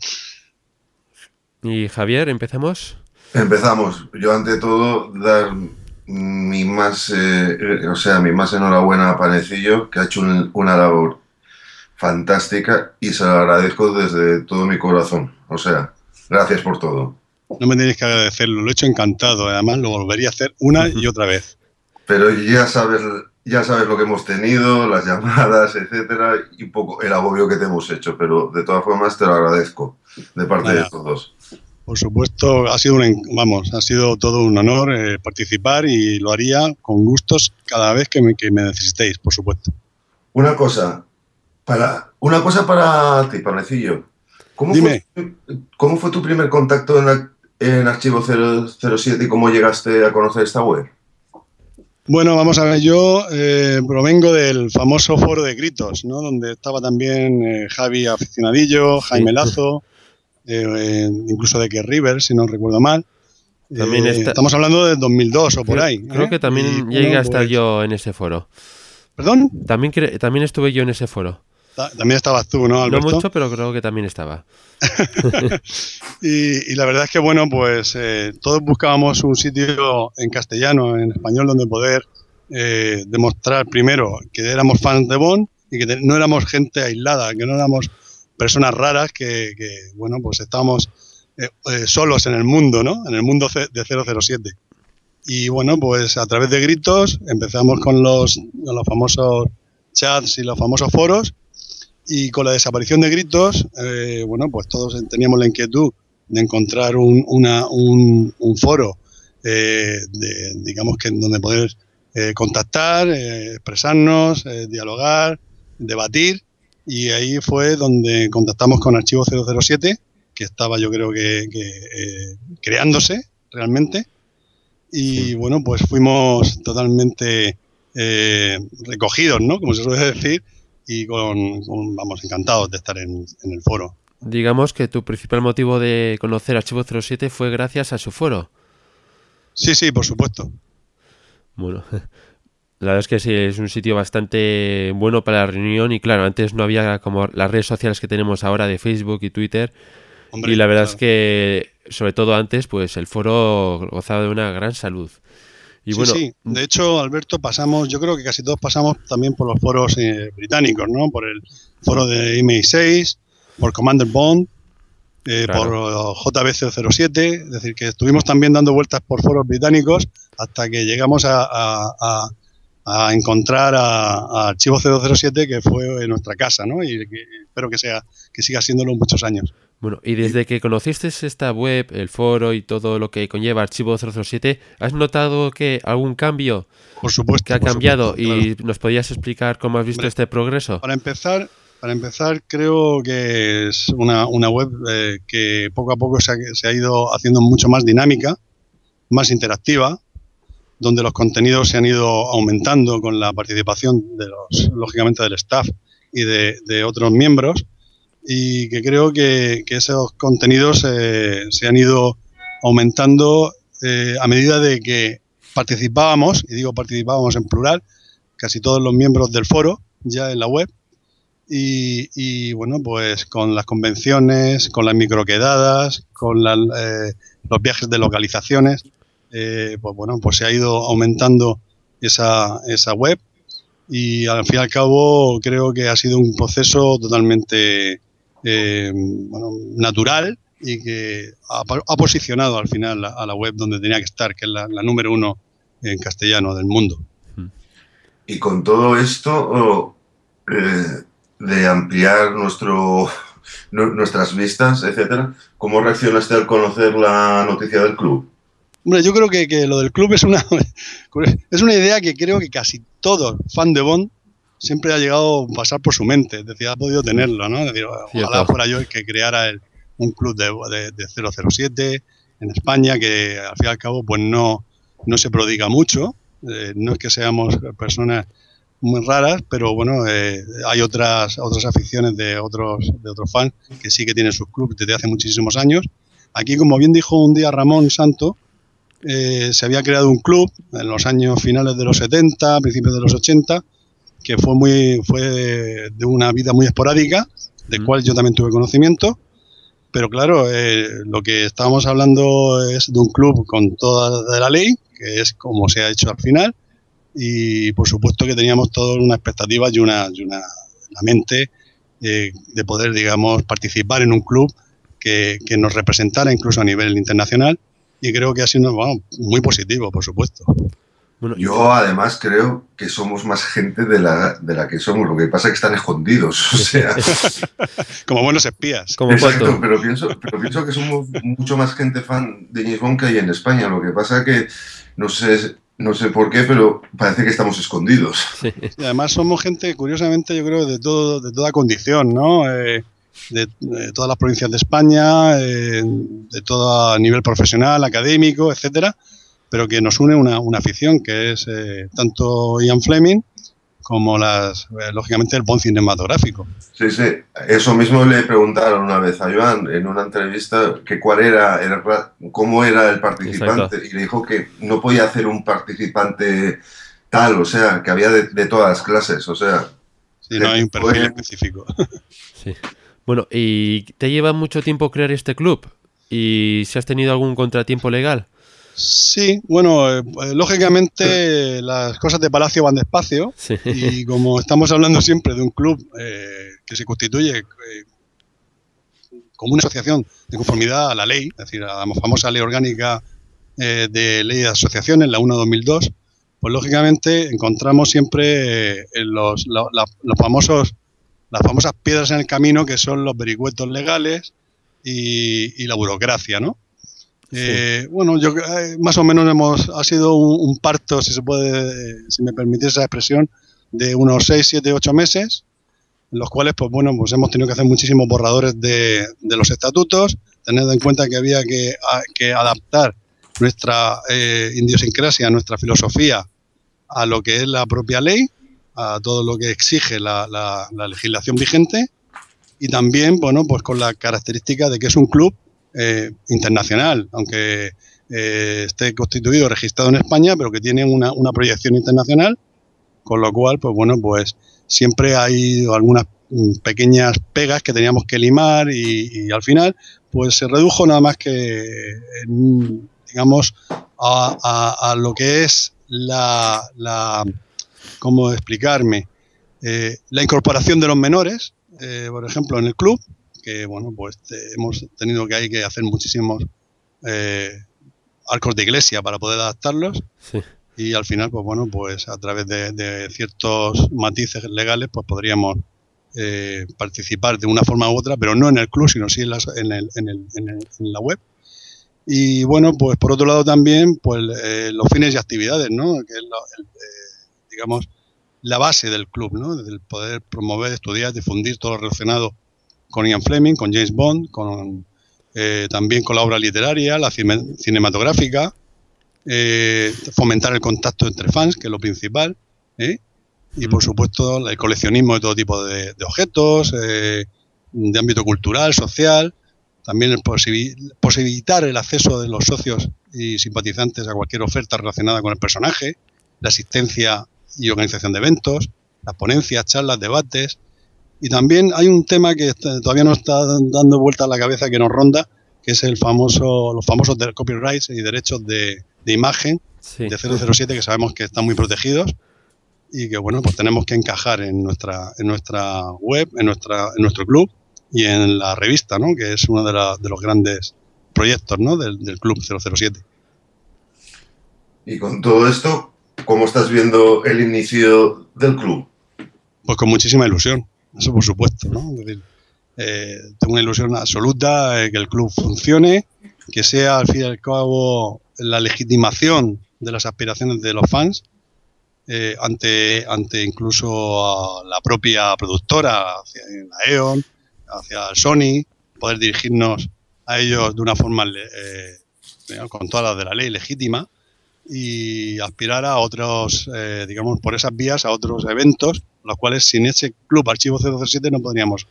y Javier, ¿empezamos? Empezamos. Yo ante todo dar mi más, eh, o sea, mi más enhorabuena a Panecillo, que ha hecho un, una labor fantástica y se lo agradezco desde todo mi corazón. O sea, gracias por todo. No me tenéis que agradecerlo, lo he hecho encantado. Además, lo volvería a hacer una y otra vez. Pero ya sabes, ya sabes lo que hemos tenido, las llamadas, etcétera, y un poco el agobio que te hemos hecho. Pero de todas formas, te lo agradezco de parte Vaya. de todos. Por supuesto, ha sido un, vamos, ha sido todo un honor eh, participar y lo haría con gustos cada vez que me, que me necesitéis, por supuesto. Una cosa, para, una cosa para ti, Panecillo. ¿Cómo, Dime. Fue, ¿Cómo fue tu primer contacto en, la, en Archivo 007 y cómo llegaste a conocer esta web? Bueno, vamos a ver, yo eh, provengo del famoso foro de gritos, ¿no? Donde estaba también eh, Javi Aficionadillo, Jaime Lazo, eh, incluso de que River, si no recuerdo mal. También está... Estamos hablando del 2002 o por creo, ahí. Creo que también y, llegué bueno, a estar pues... yo en ese foro. ¿Perdón? También, también estuve yo en ese foro. También estabas tú, ¿no, Alberto? No mucho, pero creo que también estaba. y, y, la verdad es que, bueno, pues eh, todos buscábamos un sitio en castellano, en español, donde poder eh, demostrar primero que éramos fans de Bond y que no éramos gente aislada, que no éramos personas raras, que, que bueno, pues estábamos eh, solos en el mundo, ¿no? En el mundo de 007. Y bueno, pues a través de gritos empezamos con los, con los famosos chats y los famosos foros y con la desaparición de gritos, eh, bueno, pues todos teníamos la inquietud de encontrar un, una, un, un foro, eh, de, digamos que donde poder eh, contactar, expresarnos, dialogar, debatir. Y ahí fue donde contactamos con Archivo 007, que estaba yo creo que, que creándose realmente. Y bueno, pues fuimos totalmente recogidos, ¿no? Como se suele decir, y con, con, vamos, encantados de estar en, en, el foro. Digamos que tu principal motivo de conocer Archivo 07 fue gracias a su foro. Sí, sí, por supuesto. Bueno, la verdad es que sí, es un sitio bastante bueno para la reunión y claro, antes no había como las redes sociales que tenemos ahora de Facebook y Twitter. Hombre, y la verdad claro. es que, sobre todo antes, pues el foro gozaba de una gran salud. Y bueno, sí, sí, de hecho, Alberto, pasamos, yo creo que casi todos pasamos también por los foros eh, británicos, ¿no? Por el foro de MI6, por Commander Bond, eh, claro. por JB007, es decir, que estuvimos también dando vueltas por foros británicos hasta que llegamos a, a, a, a encontrar a, Archivo 007, que fue en nuestra casa, ¿no? Y que, espero que, sea, que siga siéndolo muchos años. Bueno, y desde que conociste esta web, el foro y todo lo que conlleva Archivo 007, ¿has notado que algún cambio por supuesto, que ha por cambiado? Supuesto, y nos podías explicar cómo has visto este progreso. Para empezar, para empezar, creo que es una, una web eh, que poco a poco se ha, se ha, ido haciendo mucho más dinámica, más interactiva, donde los contenidos se han ido aumentando con la participación de los, lógicamente, del staff y de, otros miembros, y que creo que, esos contenidos eh, se han ido aumentando eh, a medida de que participábamos, y digo participábamos en plural, casi todos los miembros del foro ya en la web, y, bueno, pues con las convenciones, con las microquedadas, con eh, los viajes de localizaciones, eh, pues bueno, pues se ha ido aumentando esa, esa web y al fin y al cabo creo que ha sido un proceso totalmente eh, natural y que ha, posicionado al final a, la web donde tenía que estar, que es la, número uno en castellano del mundo. Y con todo esto, de ampliar nuestro, nuestras vistas, etcétera. ¿Cómo reaccionaste al conocer la noticia del club? Hombre, yo creo que, que, lo del club es una, es una idea que creo que casi todo fan de Bond siempre ha llegado a pasar por su mente. Es decir, ha podido tenerlo, ¿no? Es decir, ojalá fuera yo el que creara el, un club de, de, de, 007 en España, que al fin y al cabo pues no, no se prodiga mucho. Eh, no es que seamos personas muy raras, pero bueno, eh, hay otras, otras aficiones de otros, de otros fans que sí que tienen sus clubes desde hace muchísimos años. Aquí, como bien dijo un día Ramón Santo, eh, se había creado un club en los años finales de los 70, principios de los 80, que fue, muy, fue de una vida muy esporádica, del cual yo también tuve conocimiento. Pero claro, eh, lo que estábamos hablando es de un club con toda de la ley, que es como se ha hecho al final, y por supuesto que teníamos toda una expectativa y una, y una, mente eh, de poder, digamos, participar en un club que, que, nos representara incluso a nivel internacional y creo que ha sido muy positivo, por supuesto. Bueno, yo además creo que somos más gente de la, de la que somos, lo que pasa es que están escondidos, o sea... Como buenos espías. Como Exacto, pero pienso, pero pienso que somos mucho más gente fan de James Bond que hay en España, lo que pasa es que, no sé, no sé por qué, pero parece que estamos escondidos. Y además somos gente, curiosamente, yo creo, de, todo, de toda condición, ¿no? Eh, de, todas las provincias de España, eh, de todo nivel profesional, académico, etcétera, pero que nos une una, una afición que es eh, tanto Ian Fleming como las, eh, lógicamente, el buen cinematográfico. Sí, sí. Eso mismo le preguntaron una vez a Joan en una entrevista que cuál era, cómo era el participante y le dijo que no podía hacer un participante tal, o sea, que había de, todas las clases, o sea. Sí, no hay un perfil específico. Sí. Bueno, ¿y te lleva mucho tiempo crear este club? ¿Y si has tenido algún contratiempo legal? Sí, bueno, eh, pues, lógicamente las cosas de Palacio van despacio y como estamos hablando siempre de un club eh, que se constituye eh, como una asociación de conformidad a la ley, es decir, a la famosa ley orgánica de ley de asociaciones, la 1-2002, pues lógicamente encontramos siempre los, los famosos, las famosas piedras en el camino que son los vericuetos legales y, y la burocracia, ¿no? Eh, bueno, yo eh, más o menos hemos ha sido un, parto, si se puede, si me permite esa expresión, de unos 6, 7, 8 meses, en los cuales, pues bueno, pues hemos tenido que hacer muchísimos borradores de, los estatutos, teniendo en cuenta que había que, que adaptar nuestra eh, idiosincrasia, nuestra filosofía a lo que es la propia ley, a todo lo que exige la, la legislación vigente y también, bueno, pues con la característica de que es un club eh, internacional, aunque eh, esté constituido, registrado en España, pero que tiene una, proyección internacional, con lo cual, pues bueno, pues siempre hay algunas mm, pequeñas pegas que teníamos que limar y, al final, pues se redujo nada más que, digamos, a, lo que es la, la ¿cómo explicarme? Eh, la incorporación de los menores, por ejemplo, en el club, que bueno, pues hemos tenido que hay que hacer muchísimos eh, arcos de iglesia para poder adaptarlos. Y al final, pues bueno, pues a través de, ciertos matices legales, pues podríamos eh, participar de una forma u otra, pero no en el club, sino sí en, en, el, en, el, en, la web. Y bueno, pues por otro lado también, pues eh, los fines y actividades, ¿no? Que es, digamos, la base del club, ¿no? Del poder promover, estudiar, difundir todo lo relacionado con Ian Fleming, con James Bond, con, eh, también con la obra literaria, la cinematográfica eh, fomentar el contacto entre fans, que es lo principal, ¿eh? y por supuesto el coleccionismo de todo tipo de, objetos, eh, de ámbito cultural, social, también el posibilitar el acceso de los socios y simpatizantes a cualquier oferta relacionada con el personaje, la asistencia y organización de eventos, las ponencias, charlas, debates. Y también hay un tema que todavía nos está dando vuelta a la cabeza que nos ronda, que es el famoso, los famosos copyrights y derechos de, imagen de 007 que sabemos que están muy protegidos y que bueno pues tenemos que encajar en nuestra en nuestra web en nuestra en nuestro club y en la revista no que es uno de, de los grandes proyectos ¿no? del, del club 007 y con todo esto cómo estás viendo el inicio del club pues con muchísima ilusión eso por supuesto no eh, tengo una ilusión absoluta de que el club funcione que sea al fin y al cabo la legitimación de las aspiraciones de los fans eh, ante, ante incluso a la propia productora, hacia la E.ON, hacia Sony, poder dirigirnos a ellos de una forma eh, con todas las de la ley legítima y aspirar a otros, digamos, por esas vías a otros eventos, los cuales sin ese club Archivo 007 no podríamos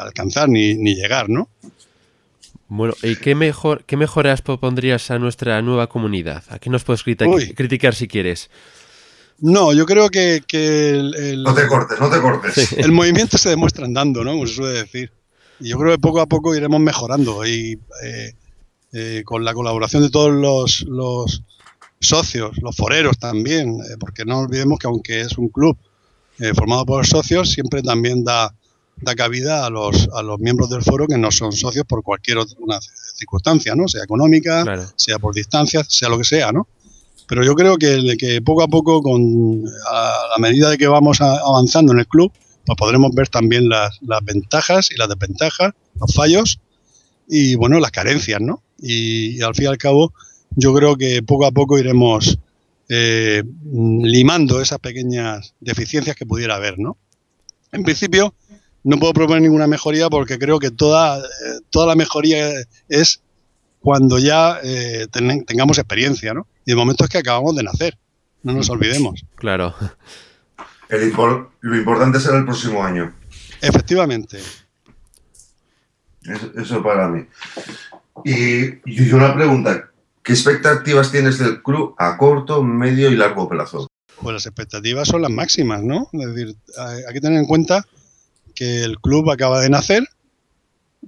alcanzar ni, ni llegar, ¿no? Bueno, ¿y qué, mejor, qué mejoras propondrías a nuestra nueva comunidad? ¿A qué nos puedes criticar si quieres? No, yo creo que, el, No te cortes, no te cortes. El movimiento se demuestra andando, ¿no? Como se suele decir. Y yo creo que poco a poco iremos mejorando y eh, eh, con la colaboración de todos los, socios, los foreros también, eh, porque no olvidemos que aunque es un club formado por socios, siempre también da, da cabida a los, a los miembros del foro que no son socios por cualquier otra circunstancia, ¿no? Sea económica, sea por distancia, sea lo que sea, ¿no? Pero yo creo que, que poco a poco, con, a la medida de que vamos avanzando en el club, pues podremos ver también las, ventajas y las desventajas, los fallos y bueno, las carencias, ¿no? Y, al fin y al cabo, yo creo que poco a poco iremos eh, limando esas pequeñas deficiencias que pudiera haber, ¿no? En principio, no puedo proponer ninguna mejoría porque creo que toda, eh, toda la mejoría es cuando ya eh, tengamos experiencia, ¿no? Y el momento es que acabamos de nacer, no nos olvidemos. Claro. lo importante será el próximo año. Efectivamente. Eso, para mí. Y, y una pregunta, ¿qué expectativas tienes del club a corto, medio y largo plazo? Pues las expectativas son las máximas, ¿no? Es decir, hay que tener en cuenta que el club acaba de nacer,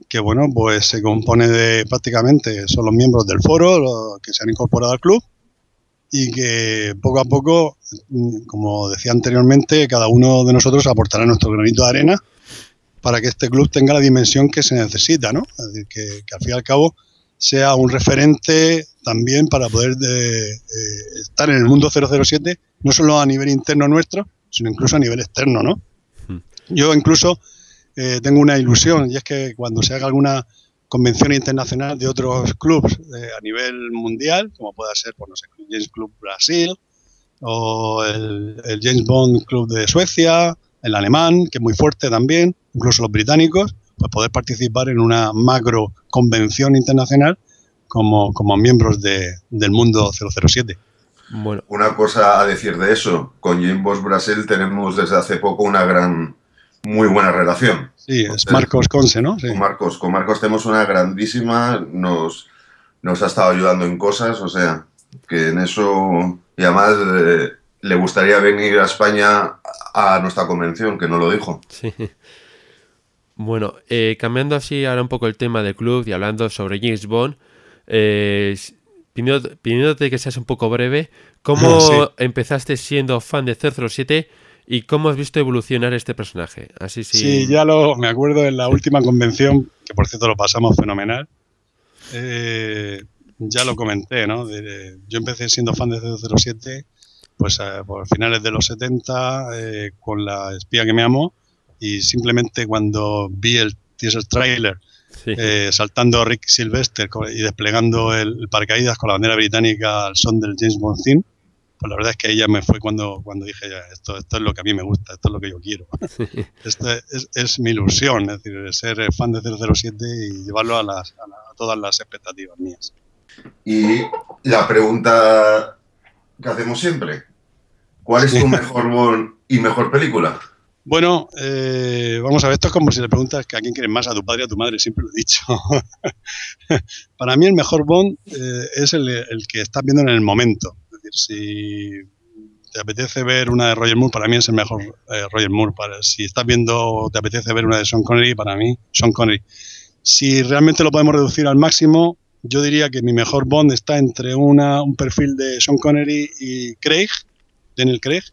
que bueno, pues se compone de prácticamente, son los miembros del foro los que se han incorporado al club y que poco a poco, como decía anteriormente, cada uno de nosotros aportará nuestro granito de arena para que este club tenga la dimensión que se necesita, ¿no? Es decir, que, al fin y al cabo sea un referente también para poder de, eh, estar en el mundo 007, no solo a nivel interno nuestro, sino incluso a nivel externo, ¿no? Yo incluso eh, tengo una ilusión y es que cuando se haga alguna convención internacional de otros clubes eh, a nivel mundial, como pueda ser, pues no sé, el James Club Brasil o el, James Bond Club de Suecia, el alemán, que es muy fuerte también, incluso los británicos, pues poder participar en una macro convención internacional como, como miembros de, del mundo 007. Bueno. Una cosa a decir de eso, con James Brasil tenemos desde hace poco una gran muy buena relación. Sí, es Marcos Conce, ¿no? Con Marcos, con Marcos tenemos una grandísima, nos, nos ha estado ayudando en cosas, o sea, que en eso, y además eh, le gustaría venir a España a nuestra convención, que no lo dijo. Sí. Bueno, eh, cambiando así ahora un poco el tema del club y hablando sobre James Bond, eh, pidiéndote que seas un poco breve, ¿cómo empezaste siendo fan de 007 ¿Y cómo has visto evolucionar este personaje? Así sí. Sí, ya lo me acuerdo en la última convención, que por cierto lo pasamos fenomenal. Eh, ya lo comenté, ¿no? yo empecé siendo fan de 007, pues eh, por finales de los 70, eh, con la espía que me amo, y simplemente cuando vi el teaser trailer saltando Rick Sylvester y desplegando el, el, paracaídas con la bandera británica al son del James Bond theme, pues la verdad es que ella me fue cuando, cuando dije, ya, esto, esto es lo que a mí me gusta, esto es lo que yo quiero. Esto es, es, mi ilusión, es decir, ser fan de 007 y llevarlo a, las, a, todas las expectativas mías. Y la pregunta que hacemos siempre, ¿cuál es tu mejor Bond y mejor película? Bueno, eh, vamos a ver, esto es como si le preguntas que a quién quieres más, a tu padre o a tu madre, siempre lo he dicho. Para mí el mejor Bond eh, es el, que estás viendo en el momento. Es decir, si te apetece ver una de Roger Moore, para mí es el mejor eh, Roger Moore. Si estás viendo, te apetece ver una de Sean Connery, para mí, Sean Connery. Si realmente lo podemos reducir al máximo, yo diría que mi mejor Bond está entre un perfil de Sean Connery y Craig, Daniel Craig,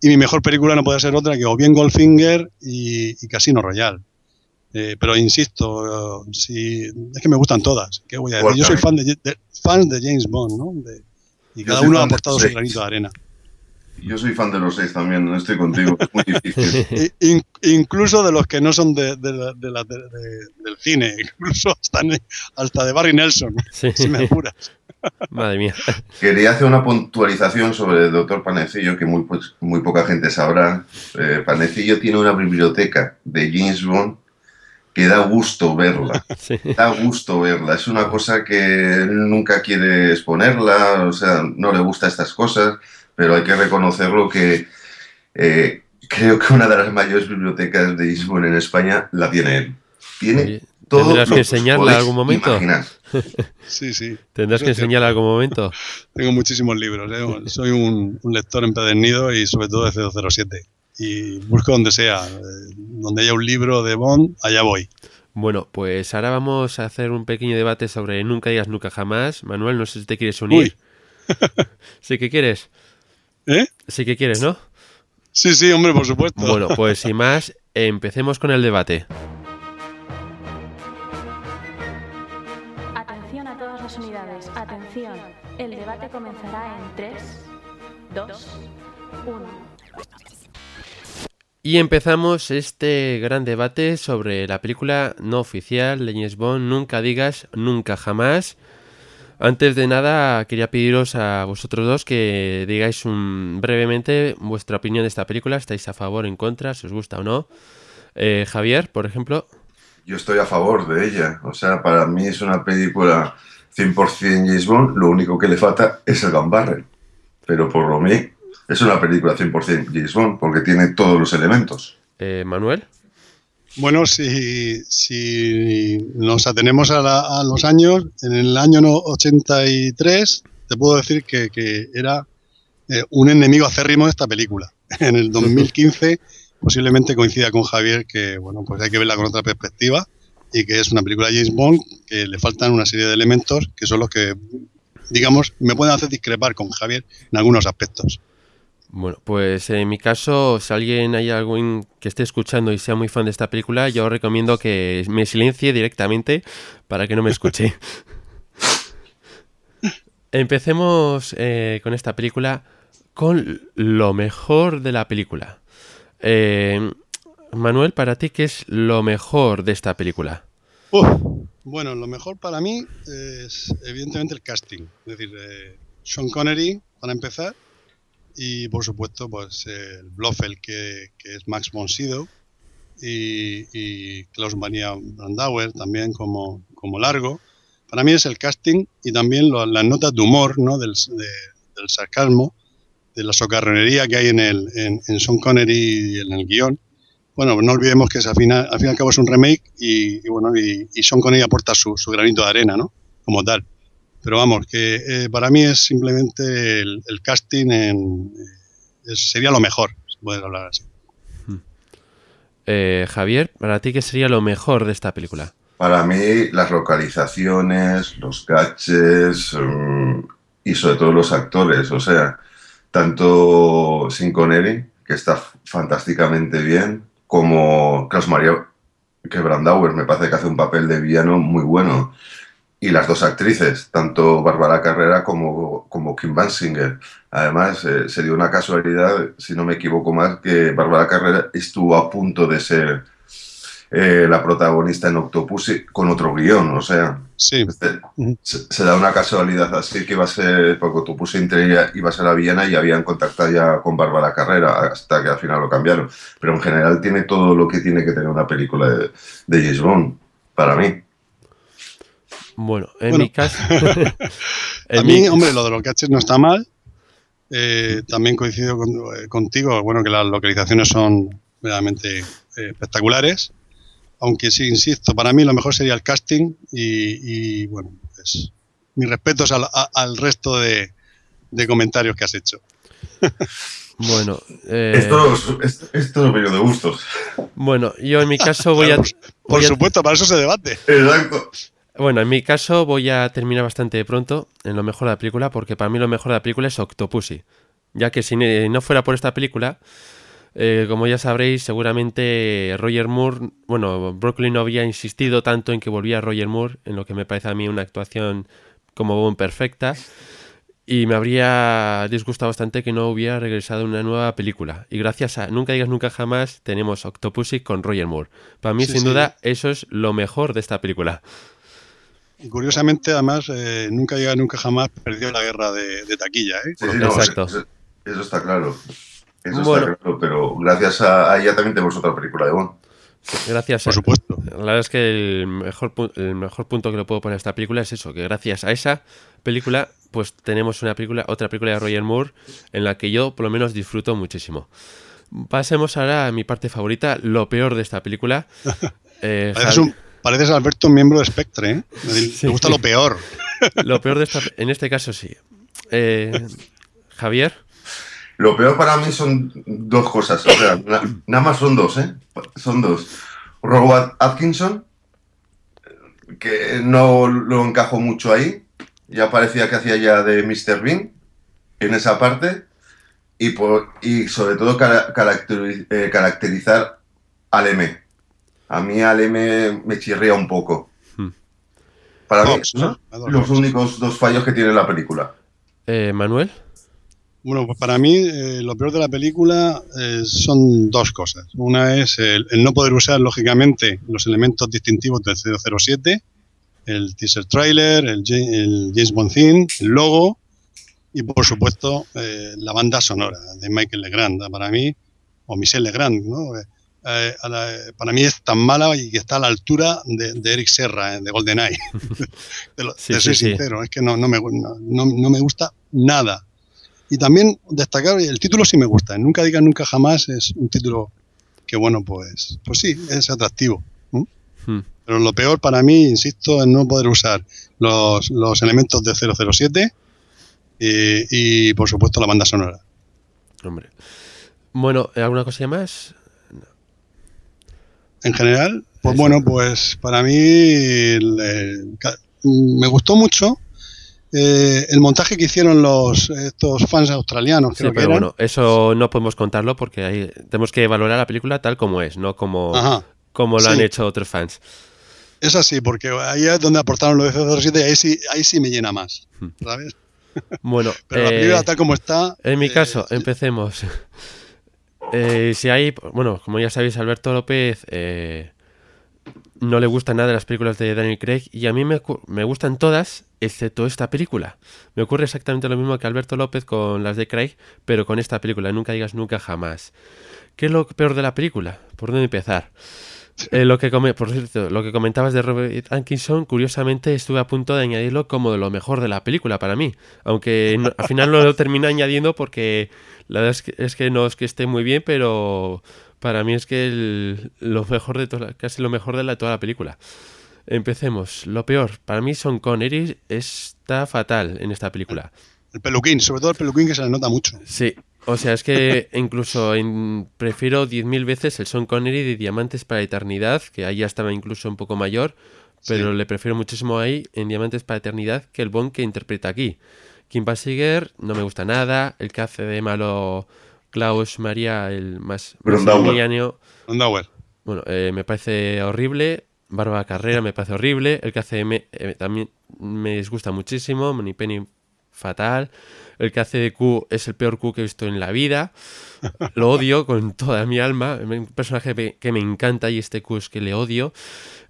y mi mejor película no puede ser otra que o bien Goldfinger y, y Casino Royale. Eh, pero insisto, uh, si, es que me gustan todas. ¿Qué voy a decir? Yo soy fan de, de, fan de James Bond, ¿no? De, y cada uno ha aportado su granito de arena. Yo soy fan de los seis también, no estoy contigo, es muy difícil. In, incluso de los que no son de, de, de la, del cine, incluso hasta, hasta de Barry Nelson, sí. si me apuras. Madre mía. Quería hacer una puntualización sobre el doctor Panecillo, que muy, pues, muy poca gente sabrá. Eh, Panecillo tiene una biblioteca de James Bond que da gusto verla. Sí. Da gusto verla. Es una cosa que nunca quiere exponerla, o sea, no le gusta estas cosas pero hay que reconocerlo que eh, creo que una de las mayores bibliotecas de Lisbon en España la tiene él. Tiene Oye, todo ¿Tendrás lo que enseñarla en algún momento? Imaginar. Sí, sí. ¿Tendrás que enseñarla en algún momento? Tengo muchísimos libros. ¿eh? Soy un, un, lector empedernido y sobre todo de 007. Y busco donde sea. Donde haya un libro de Bond, allá voy. Bueno, pues ahora vamos a hacer un pequeño debate sobre Nunca digas nunca jamás. Manuel, no sé si te quieres unir. ¿Sí que quieres? ¿Eh? Sí que quieres, ¿no? Sí, sí, hombre, por supuesto. Bueno, pues sin más, empecemos con el debate. Atención a todas las unidades, atención. El debate comenzará en 3, 2, 1. Y empezamos este gran debate sobre la película no oficial de James Bond, Nunca digas, nunca jamás. Antes de nada, quería pediros a vosotros dos que digáis un, brevemente vuestra opinión de esta película. ¿Estáis a favor, en contra, si os gusta o no? Eh, Javier, por ejemplo. Yo estoy a favor de ella. O sea, para mí es una película 100% James Bond. Lo único que le falta es el gambarre. Pero por lo mí, es una película 100% James Bond porque tiene todos los elementos. Eh, Manuel. Bueno, si, si nos atenemos a, la, a, los años, en el año 83 te puedo decir que, que era eh, un enemigo acérrimo de esta película. En el 2015 posiblemente coincida con Javier que bueno pues hay que verla con otra perspectiva y que es una película de James Bond que le faltan una serie de elementos que son los que digamos me pueden hacer discrepar con Javier en algunos aspectos. Bueno, pues en mi caso, si alguien hay alguien que esté escuchando y sea muy fan de esta película, yo recomiendo que me silencie directamente para que no me escuche. Empecemos eh, con esta película con lo mejor de la película. Eh, Manuel, para ti, ¿qué es lo mejor de esta película? Uf, bueno, lo mejor para mí es evidentemente el casting. Es decir, eh, Sean Connery, para empezar, y por supuesto pues el Blofeld que, que es Max von Sydow y, y Klaus Maria Brandauer también como, como largo. Para mí es el casting y también lo, las notas de humor, ¿no? del, de, del sarcasmo, de la socarronería que hay en, el, en, en Sean Connery y en el guion. Bueno, no olvidemos que es, al, final, al fin y al cabo es un remake y, y bueno, y, y, Sean Connery aporta su, su, granito de arena, ¿no? Como tal. Pero vamos, que eh, para mí es simplemente el, el casting en, eh, sería lo mejor, se puede hablar así. Eh, Javier, ¿para ti qué sería lo mejor de esta película? Para mí, las localizaciones, los gaches um, y sobre todo los actores. O sea, tanto Sin Connery, que está fantásticamente bien, como Klaus Maria que Brandauer me parece que hace un papel de villano muy bueno y las dos actrices, tanto Bárbara Carrera como, como Kim Basinger. Además, eh, se dio una casualidad, si no me equivoco más, que Bárbara Carrera estuvo a punto de ser eh, la protagonista en Octopussy con otro guion, o sea, sí. este, se, se, da una casualidad así que iba a ser, porque Octopussy entre ella iba a ser a Viena y habían contactado ya con Bárbara Carrera hasta que al final lo cambiaron. Pero en general tiene todo lo que tiene que tener una película de, de James Bond, para mí. Bueno, en Bueno. mi caso. A en mí, mi- hombre, lo de los gadgets no está mal. Eh, también coincido con- eh, contigo, bueno, que las localizaciones son realmente eh, espectaculares. Aunque sí, insisto, para mí lo mejor sería el casting y, y, bueno, pues mis respetos al, a- al resto de, de comentarios que has hecho. Bueno, eh, Esto, es- esto, esto es de gustos. bueno, yo en mi caso voy a. Por voy a- supuesto, para eso se debate. Exacto. Bueno, en mi caso voy a terminar bastante pronto en lo mejor de la película, porque para mí lo mejor de la película es Octopussy. Ya que si no fuera por esta película, eh, como ya sabréis, seguramente Roger Moore, bueno, Brooklyn no había insistido tanto en que volvía Roger Moore, en lo que me parece a mí una actuación como Bond perfecta, y me habría disgustado bastante que no hubiera regresado una nueva película. Y gracias a Nunca digas nunca jamás, tenemos Octopussy con Roger Moore. Para mí, Sí, sin sí. duda, eso es lo mejor de esta película. Y curiosamente, además, eh, nunca llega nunca jamás perdió la guerra de, de taquilla. ¿eh? Sí, sí, no, Exacto. Eso, eso está claro. Eso Bueno. está claro, pero gracias a, a ella también tenemos otra película de Bond. Gracias Por a, supuesto. La verdad es que el mejor, pu- el mejor punto que le puedo poner a esta película es eso, que gracias a esa película, pues tenemos una película, otra película de Roger Moore, en la que yo por lo menos disfruto muchísimo. Pasemos ahora a mi parte favorita, lo peor de esta película. Eh, un, pareces Alberto, un miembro de Spectre. ¿eh? Me Sí. gusta lo peor. Lo peor de esta, en este caso sí. Eh, Javier, Lo peor para mí son dos cosas. O sea, na- nada más son dos, ¿eh? Son dos. Robert Atkinson, que no lo encajo mucho ahí. Ya parecía que hacía ya de Mr. Bean en esa parte. Y, por, y sobre todo cara- eh, caracterizar al M. A mí al M me chirría un poco. Hmm. Para mí, son los únicos dos fallos que tiene la película. eh, Manuel, Bueno, pues para mí eh, lo peor de la película eh, son dos cosas. Una es el, el no poder usar, lógicamente, los elementos distintivos del 007, el teaser trailer, el, Ja- el James Bond theme, el logo y, por supuesto, eh, la banda sonora de Michael Legrand. Para mí, o Michel Legrand, ¿no? Eh, eh, la- para mí es tan mala y que está a la altura de, de Eric Serra, eh, de GoldenEye. te lo, Sí, te sí, soy sí. sincero, es que no, no, me, no, me gusta nada. Y también destacar, el título sí me gusta, Nunca digas nunca jamás es un título que, bueno, pues, pues sí, es atractivo. Hmm. Pero lo peor para mí, insisto, es no poder usar los, los elementos de 007 y, y, por supuesto, la banda sonora. hombre. Bueno, ¿alguna cosilla más? En general, pues bueno, pues para mí me gustó mucho eh, el montaje que hicieron los estos fans australianos, Sí, creo pero bueno, eso no podemos contarlo porque ahí tenemos que valorar la película tal como es, no como, Ajá. como lo han hecho otros fans. Es así, porque ahí es donde aportaron los de 007 y ahí sí, ahí sí me llena más, Hmm. ¿sabes? Bueno, Pero la eh, película tal como está... en mi eh, caso, empecemos. Eh, si hay, bueno, como ya sabéis, Alberto López eh, no le gustan nada de las películas de Daniel Craig y a mí me, me gustan todas, excepto esta película. Me ocurre exactamente lo mismo que Alberto López con las de Craig, pero con esta película, nunca digas nunca jamás. ¿Qué es lo peor de la película? ¿Por dónde empezar? Eh, lo que por cierto, lo que comentabas de Robert Atkinson, curiosamente estuve a punto de añadirlo como de lo mejor de la película para mí. Aunque no- al final no lo terminé añadiendo porque la verdad es que, es que no es que esté muy bien, pero para mí es que el- lo mejor de toda, la- casi lo mejor de la, toda la película. Empecemos. Lo peor, para mí Son Connery está fatal en esta película. El peluquín, sobre todo el peluquín que se le nota mucho. Sí, o sea, es que incluso en- prefiero 10.000 veces el Son Connery de Diamantes para la Eternidad, que ahí ya estaba incluso un poco mayor, pero Sí. le prefiero muchísimo ahí en Diamantes para la Eternidad que el Bond que interpreta aquí. Kim Basinger no me gusta nada, el que hace de malo Klaus Maria, el más Landauer. bueno, eh, me parece horrible. Bárbara Carrera me parece horrible. El que hace me, eh, también me disgusta muchísimo. Money Penny fatal. El que hace de Q es el peor Q que he visto en la vida. Lo odio con toda mi alma. Es un personaje pe- que me encanta y este Q es que le odio.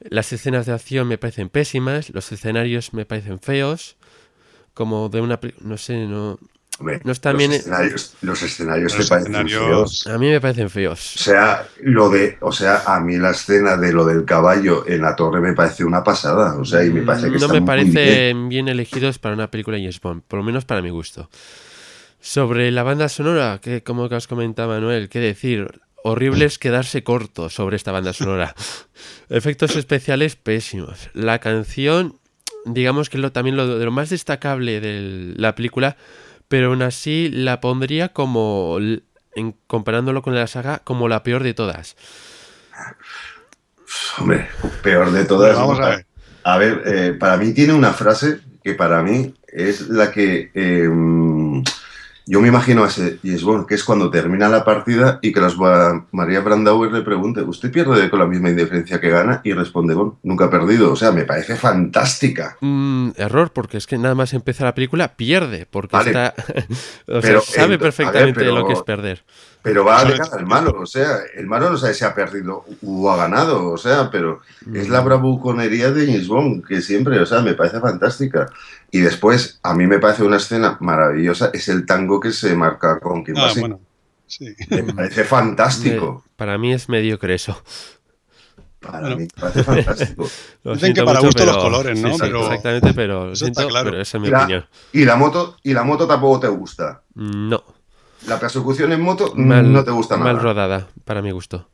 Las escenas de acción me parecen pésimas. Los escenarios me parecen feos. Como de una... No sé, no... Hombre, No bien- los escenarios, los escenarios Los te parecen feos. A mí me parecen feos. O sea, lo de, o sea, a mí la escena de lo del caballo en la torre me parece una pasada. O sea, y me parece que no me parecen bien. bien. elegidos para una película de James Bond, por lo menos para mi gusto. Sobre la banda sonora, que como que os comentaba Manuel, qué decir, horrible es quedarse corto sobre esta banda sonora. Efectos especiales pésimos. La canción, digamos que es lo, también lo, de lo más destacable de la película, pero aún así la pondría como, en, comparándolo con la saga, como la peor de todas. Hombre, peor de todas. Vamos a ver. A ver, eh, para mí tiene una frase que para mí es la que eh, yo me imagino a ese James Bond, que es cuando termina la partida y que las María Brandauer le pregunte, ¿usted pierde con la misma indiferencia que gana? Y responde, Bond, nunca ha perdido. O sea, me parece fantástica. Mm, error, porque es que nada más empieza la película, pierde, porque Vale. está. o sea, Pero, sabe eh, perfectamente ver, pero- lo que es perder. Pero va de cara al malo, o sea, el malo no sabe si ha perdido o ha ganado, o sea, pero es Mm. la bravuconería de James Bond, que siempre, o sea, me parece fantástica. Y después, a mí me parece una escena maravillosa, es el tango que se marca con Kim Ah, Basinger. bueno. Sí. Me parece fantástico. Me- para mí es mediocre eso. Para Bueno. mí me parece fantástico. Dicen que para mucho, gusto los colores, ¿no? sí, sí, Pero- Exactamente, pero, siento, claro. pero esa es mi Y la- opinión. Y la moto, y la moto tampoco te gusta. No. La persecución en moto Mal, no te gusta mal nada. rodada, para mi gusto.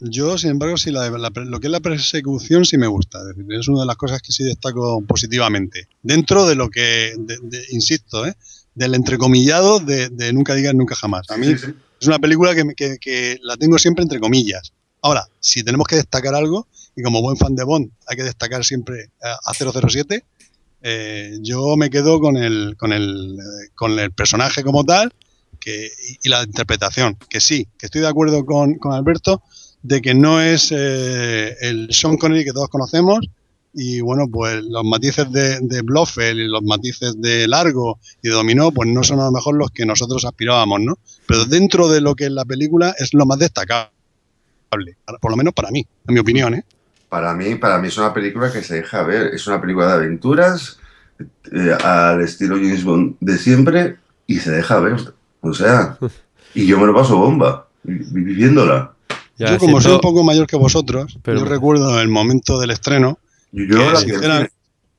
Yo, sin embargo, sí la- la- lo que es la persecución sí me gusta. Es, decir, es una de las cosas que sí destaco positivamente. Dentro de lo que, de- de- insisto, ¿eh? del entrecomillado de, de Nunca digas nunca jamás. A mí Sí, sí, sí. es una película que, me- que- que la tengo siempre entre comillas. Ahora, si tenemos que destacar algo, y como buen fan de Bond hay que destacar siempre a, a 007, eh, yo me quedo con el, con el, con el personaje como tal que, y, la interpretación. Que sí, que estoy de acuerdo con, con Alberto de que no es eh, el Sean Connery que todos conocemos y bueno, pues los matices de, de y los matices de Largo y de Dominó, pues no son a lo mejor los que nosotros aspirábamos, ¿no? Pero dentro de lo que es la película es lo más destacable, por lo menos para mí, en mi opinión, ¿eh? Para mí, para mí es una película que se deja ver. Es una película de aventuras eh, al estilo James Bond de siempre y se deja ver. O sea, y yo me lo paso bomba vi- viviéndola. Ya yo como soy un poco mayor que vosotros, Pero- yo recuerdo el momento del estreno, Y yo Que que yo la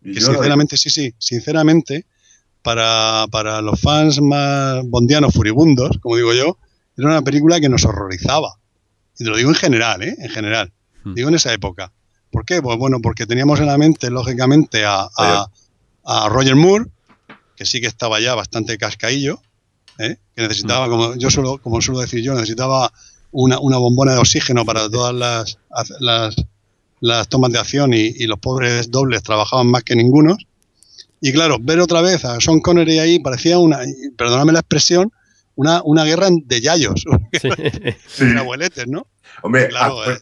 vi- sinceramente, sí, sí, sinceramente, para, para los fans más bondianos furibundos, como digo yo, era una película que nos horrorizaba. Y te lo digo en general, ¿eh? En general. Hmm. Digo en esa época. ¿Por qué? Pues bueno, porque teníamos en la mente, lógicamente, a, a- a Roger Moore, que sí que estaba ya bastante cascaillo, ¿eh? que necesitaba, como yo suelo, como suelo decir yo, necesitaba una, una bombona de oxígeno para todas las, las, las tomas de acción y, y los pobres dobles trabajaban más que ninguno. Y claro, ver otra vez a Sean Connery ahí parecía una, perdóname la expresión, una, una guerra de yayos, Sí. De abueletes, ¿no? Hombre, Claro, acuer- eh.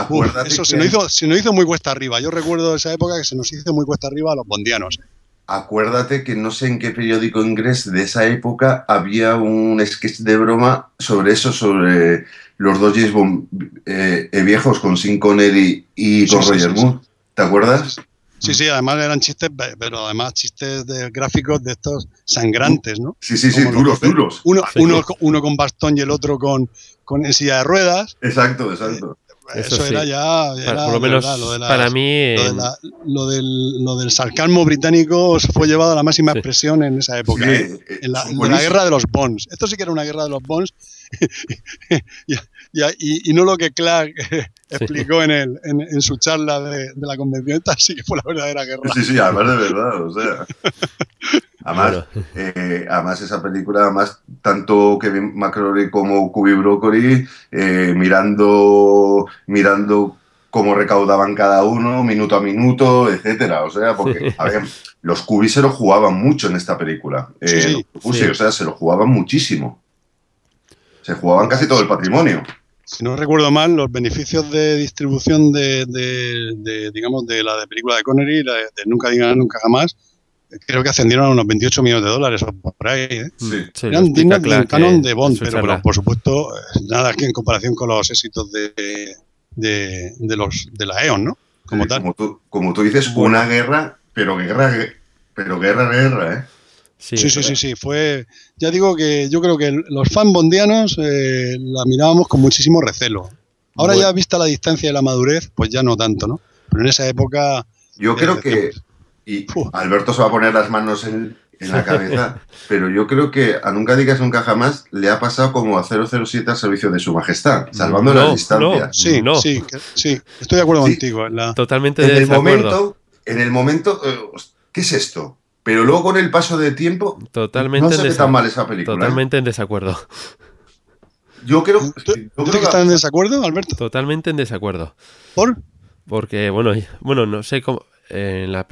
Uf, acuérdate, eso que, se nos, hizo, se nos hizo muy cuesta arriba. Yo recuerdo esa época que se nos hizo muy cuesta arriba a los bondianos. acuérdate que no sé en qué periódico inglés de esa época había un sketch de broma sobre eso, sobre los dos James Bond eh, eh, viejos con Sean Connery y con sí, Roger sí, sí. Moore. ¿Te acuerdas? Sí, sí, además eran chistes, pe- pero además chistes de gráficos de estos sangrantes, ¿no? Sí, sí, sí, Como duros, duros. Uno, Sí. uno, uno con bastón y el otro con, con en silla de ruedas. Exacto, exacto. Eso Eso, sí. era ya. Era, por lo de menos verdad, lo de las- para mí. Lo, de la- lo del, lo del sarcasmo británico se fue llevado a la máxima Sí. expresión en esa época. Sí, ¿eh? eh, En la, buenísimos. guerra de los Bonds. Esto sí que era una guerra de los Bonds. y, y- y no lo que Clark explicó en, el, en, en su charla de, de la convención. Esta sí que fue la verdadera guerra. Sí, sí, además de verdad, o sea. Además, Bueno. eh, además esa película, además, tanto Kevin McCrory como Cuby Broccoli eh, mirando, mirando cómo recaudaban cada uno, minuto a minuto, etcétera. O sea, porque, a ver, los Cubis se lo jugaban mucho en esta película. Eh, Sí, sí. los Pussy, Sí. O sea, se lo jugaban muchísimo. Se jugaban casi todo el patrimonio. Si no recuerdo mal, los beneficios de distribución de, de- de, digamos, de la de película de Connery, la de, de Nunca Digan Nunca Jamás, creo que ascendieron a unos 28 millones de dólares o por ahí. ¿eh? Sí. Sí, lo Eran dignos del canon de Bond, pero, pero, por supuesto, eh, nada que en comparación con los éxitos de, de, de los, de la E.ON, ¿no? Como Sí, tal. Como tú, como tú dices, una guerra, pero guerra, pero guerra, guerra, ¿eh? Sí, sí, sí, sí, fue. Ya digo que yo creo que los fans bondianos eh, la mirábamos con muchísimo recelo. Ahora ya vista la distancia y la madurez, pues ya no tanto, ¿no? Pero en esa época. Yo creo que. Y Alberto se va a poner las manos en, la cabeza, pero yo creo que a Nunca Digas Nunca Jamás le ha pasado como a 007 al servicio de su majestad, salvando la distancia. sí, no. sí, sí, estoy de acuerdo contigo. Totalmente en el momento, En el momento, eh, ¿qué es esto? Pero luego con el paso de tiempo, totalmente no se ve tan mal esa película. ¿eh? Totalmente en desacuerdo. Yo creo, yo que estás en desacuerdo, Alberto? Totalmente en desacuerdo. ¿Por? Porque, bueno, bueno, no sé cómo. en la,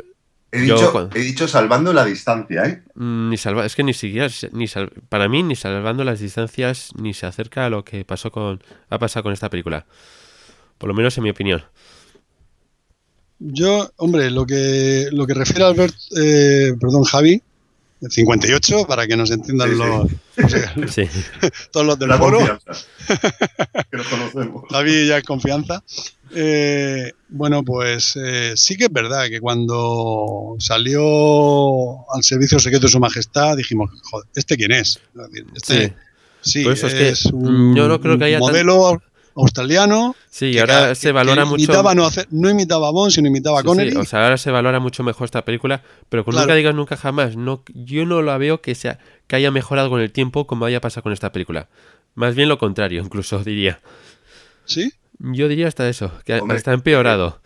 He dicho, he dicho, salvando la distancia, ¿eh? Mm, ni salva, es que ni siquiera, ni para mí, ni salvando las distancias, ni se acerca a lo que pasó con, ha pasado con esta película. Por lo menos en mi opinión. Yo, hombre, lo que, lo que refiere a Albert, eh, perdón, Javi, 58, para que nos entiendan los, todos los del la foro. que nos conocemos. Javi ya es confianza. Eh, bueno, pues eh, sí que es verdad que cuando salió al servicio secreto de su majestad dijimos, joder, ¿este quién es? Este, sí, pues es, un yo no creo que haya modelo australiano. Sí, y ahora se valora mucho. Imitaba, no, no, imitaba a Bond, sino imitaba a Connery. o sea, ahora se valora mucho mejor esta película, pero con nunca digas nunca jamás. No, yo no la veo que, sea, que haya mejorado con el tiempo como haya pasado con esta película. Más bien lo contrario, incluso diría. ¿Sí? Yo diría hasta eso, que está empeorado.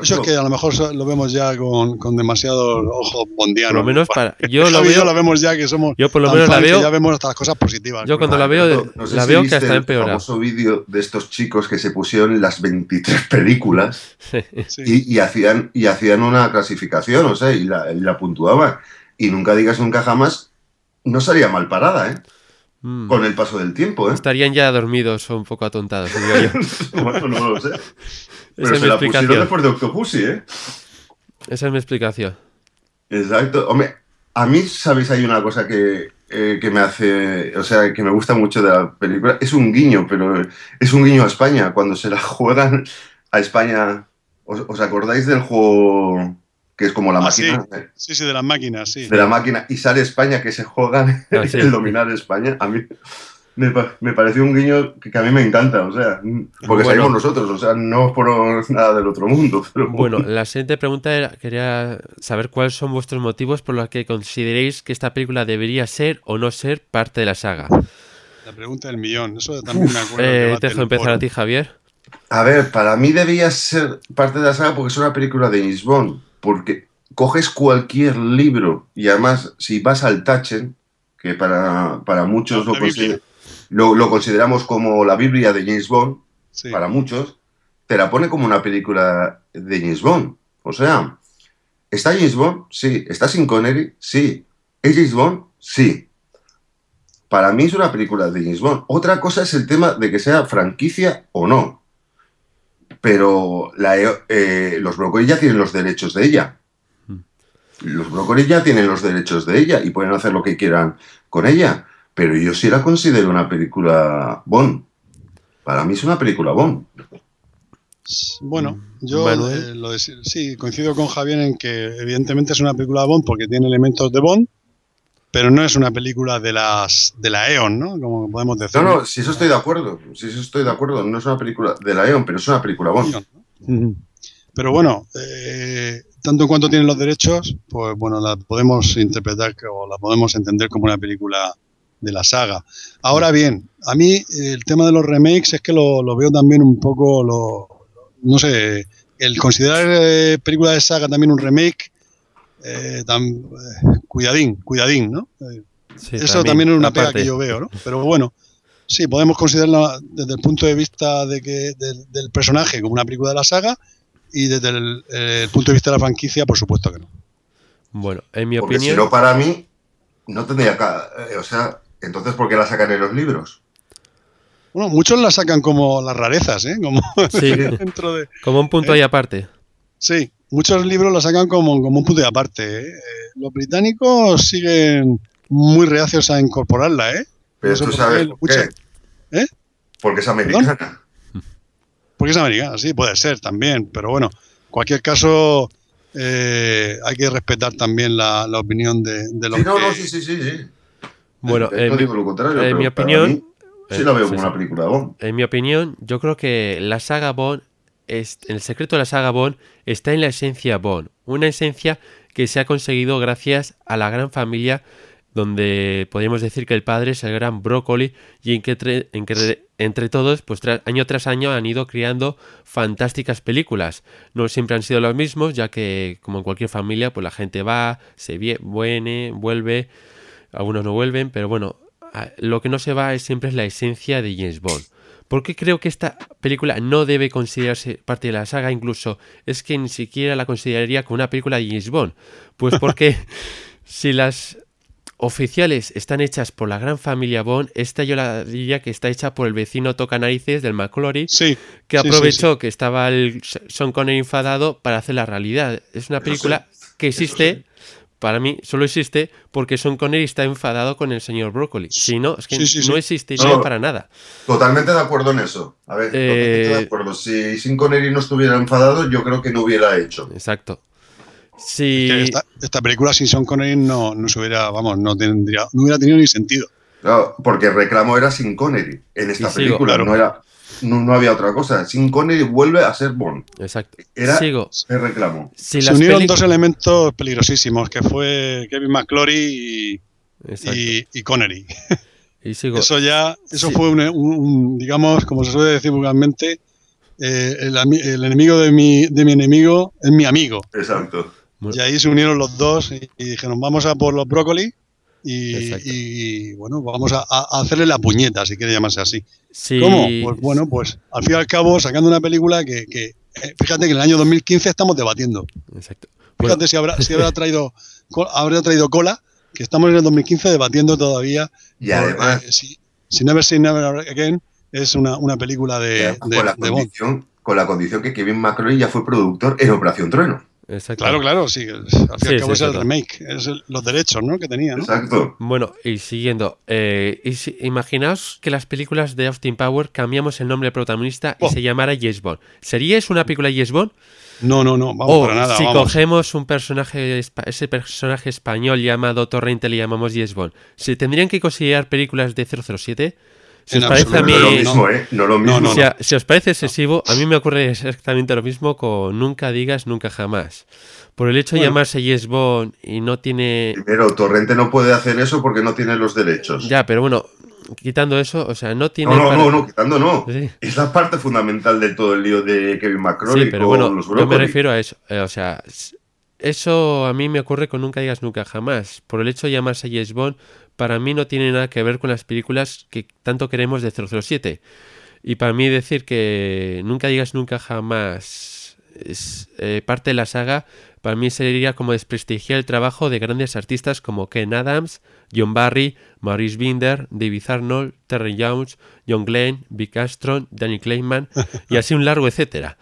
Eso es que a lo mejor lo vemos ya con, con demasiado ojo bondiano. Por lo menos para. Yo lo, veo, vemos ya que somos. Yo por lo menos la veo. Ya vemos hasta las cosas positivas. Yo cuando la veo, la veo que está empeorado. El famoso vídeo de estos chicos que se pusieron las 23 películas Y, hacían, y hacían una clasificación, o sea, y la, y la puntuaban. Y nunca digas nunca jamás, no salía mal parada, ¿eh? Mm. con el paso del tiempo. ¿eh? Estarían ya dormidos o un poco atontados, digo yo. bueno, no lo sé. Pero Esa se es mi la explicación. después de Octopussy, ¿eh? Esa es mi explicación. Exacto. Hombre, a mí, ¿sabéis? Hay una cosa que, eh, que me hace, o sea, que me gusta mucho de la película. Es un guiño, pero es un guiño a España. Cuando se la juegan a España, os acordáis del juego que es como la ah, máquina. Sí. sí. de las máquinas, sí. De la máquina. Y sale España, que se juega ah, el dominar España. A mí me, me, pareció un guiño que, a mí me encanta, o sea, porque salimos nosotros, o sea, no por nada del otro mundo. bueno, la siguiente pregunta era, quería saber cuáles son vuestros motivos por los que consideréis que esta película debería ser o no ser parte de la saga. La pregunta del millón, eso también me acuerdo. Eh, te dejo empezar a ti, Javier. A ver, para mí debía ser parte de la saga porque es una película de James Bond porque coges cualquier libro y además si vas al Tachen, que para, muchos lo, consideramos como la Biblia de James Bond, para muchos, te la pone como una película de James Bond. O sea, ¿está James Bond? Sí. ¿Está sin Connery? Sí. ¿Es James Bond? Sí. Para mí es una película de James Bond. Otra cosa es el tema de que sea franquicia o no pero eh, los brócolis ya tienen los derechos de ella. Hmm. Los brócolis ya tienen los derechos de ella y pueden hacer lo que quieran con ella. Pero yo sí la considero una película Bond. Para mí es una película Bond. Bueno, hmm. yo eh, sí, coincido con Javier en que evidentemente es una película Bond porque tiene elementos de Bond, pero no es una película de las de la EON, ¿no? Como podemos decir. No, no, si eso estoy de acuerdo, si eso estoy de acuerdo, no es una película de la EON, pero es una película Bond. Pero bueno, eh, tanto en cuanto tienen los derechos, pues bueno, la podemos interpretar o la podemos entender como una película de la saga. Ahora bien, a mí el tema de los remakes es que lo, veo también un poco, lo, no sé, el considerar eh, película de saga también un remake eh, tan, eh, cuidadín, cuidadín, ¿no? Eh, eso también, es una pega que yo veo, ¿no? Pero bueno, sí, podemos considerarla desde el punto de vista de que, del, personaje como una película de la saga y desde el, punto de vista de la franquicia, por supuesto que no. Bueno, en mi Porque opinión. Si no, para mí, no tendría que. o sea, entonces, ¿por qué la sacan en los libros? Bueno, muchos la sacan como las rarezas, ¿eh? Como, dentro de, como un punto ahí aparte. Sí, muchos libros lo sacan como, como un punto de aparte. ¿eh? Los británicos siguen muy reacios a incorporarla, ¿eh? Pero tú sabes por qué. ¿Eh? Porque es americana. Porque es americana, sí, puede ser también. Pero bueno, en cualquier caso, eh, hay que respetar también la, la opinión de, de los Sí, no, que- no, sí, sí, sí. sí. Bueno, no en mi- digo lo contrario. en mi opinión, mí sí eh, la veo como sí. una película de Bond. En mi opinión, yo creo que la saga Bond, el secreto de la saga Bond está en la esencia Bond. Una esencia que se ha conseguido gracias a la gran familia donde podríamos decir que el padre es el gran brócoli y en que, tre- en que entre todos, pues año tras año han ido creando fantásticas películas. No siempre han sido los mismos, ya que como en cualquier familia, pues la gente va, se vie- viene, vuelve, algunos no vuelven, pero bueno, lo que no se va es siempre es la esencia de James Bond. ¿Por qué creo que esta película no debe considerarse parte de la saga? Incluso es que ni siquiera la consideraría como una película de James Bond. Pues porque si las oficiales están hechas por la gran familia Bond, esta yo la diría que está hecha por el vecino toca narices del McClory, Sí, que sí, sí, aprovechó que estaba el Sean Connery enfadado para hacer la realidad. Es una película que existe. Para mí solo existe porque Sean Connery está enfadado con el señor Broccoli. Si no, es que Sí, sí, sí. no existiría No. para nada. Totalmente de acuerdo en eso. A ver, Eh, totalmente de acuerdo. Si Sin Connery no estuviera enfadado, yo creo que no hubiera hecho. Exacto. Si... que esta, esta película sin Sean Connery no, no se hubiera, vamos, no tendría, no hubiera tenido ni sentido. Claro, porque el reclamo era Sin Connery en esta Y sigo, película. claro. No, era, no, no había otra cosa. Sin Connery vuelve a ser Bond. Exacto. Era Sigo. el reclamo. Si se unieron dos elementos peligrosísimos, que fue Kevin McClory y, y, y Connery. Y sigo. Eso ya, eso Sí. fue un, un- un, digamos, como se suele decir vulgarmente, eh, el, el enemigo de mi, de mi enemigo es mi amigo. Exacto. Y ahí se unieron los dos y, y dijeron, vamos a por los brócolis y, bueno, vamos a, a hacerle la puñeta, si quiere llamarse así. ¿Cómo? Pues bueno, pues al fin y al cabo, sacando una película que, que, eh, fíjate que en el año 2015 estamos debatiendo. Exacto. Bueno, Fíjate si habrá, si habrá traído habrá traído cola, que estamos en el 2015 debatiendo todavía. Y por, además, eh, si, si Never Say Never Again es una, una película de, con, la de Bond. condición, con la condición que Kevin McClory ya fue productor en Operación Trueno. Exacto. Claro, claro, sí. Al fin y al Sí, cabo sí, es el remake, es el- los derechos ¿no? que tenía, ¿no? Exacto. Bueno, y siguiendo, eh, y si- imaginaos que las películas de Austin Power cambiamos el nombre del protagonista y Oh. se llamara James Bond. ¿Sería eso una película de James Bond? No, no, no, vamos o para nada. si vamos. cogemos un personaje, ese personaje español llamado Torrente le llamamos James Bond, ¿se tendrían que considerar películas de 007? Si En os parece a mí... No lo no. mismo, ¿eh? No lo mismo. no, Si, a- si os parece excesivo, a mí me ocurre exactamente lo mismo con Nunca digas nunca jamás. Por el hecho de llamarse James Bond y no tiene... Primero, Torrente no puede hacer eso porque no tiene los derechos. Ya, pero bueno, quitando eso, o sea, no tiene... no, no, para- no, no, quitando no. Sí. Es la parte fundamental de todo el lío de Kevin McCrory Sí, pero con bueno, los yo me refiero a eso. eh, o sea, eso a mí me ocurre con Nunca digas nunca jamás. Por el hecho de llamarse James Bond, para mí no tiene nada que ver con las películas que tanto queremos de 007. Y para mí decir que Nunca digas nunca jamás es eh, parte de la saga, para mí sería como desprestigiar el trabajo de grandes artistas como Ken Adams, John Barry, Maurice Binder, David Arnold, Terry Jones, John Glenn, Vic Armstrong, Danny Clayman y así un largo etcétera.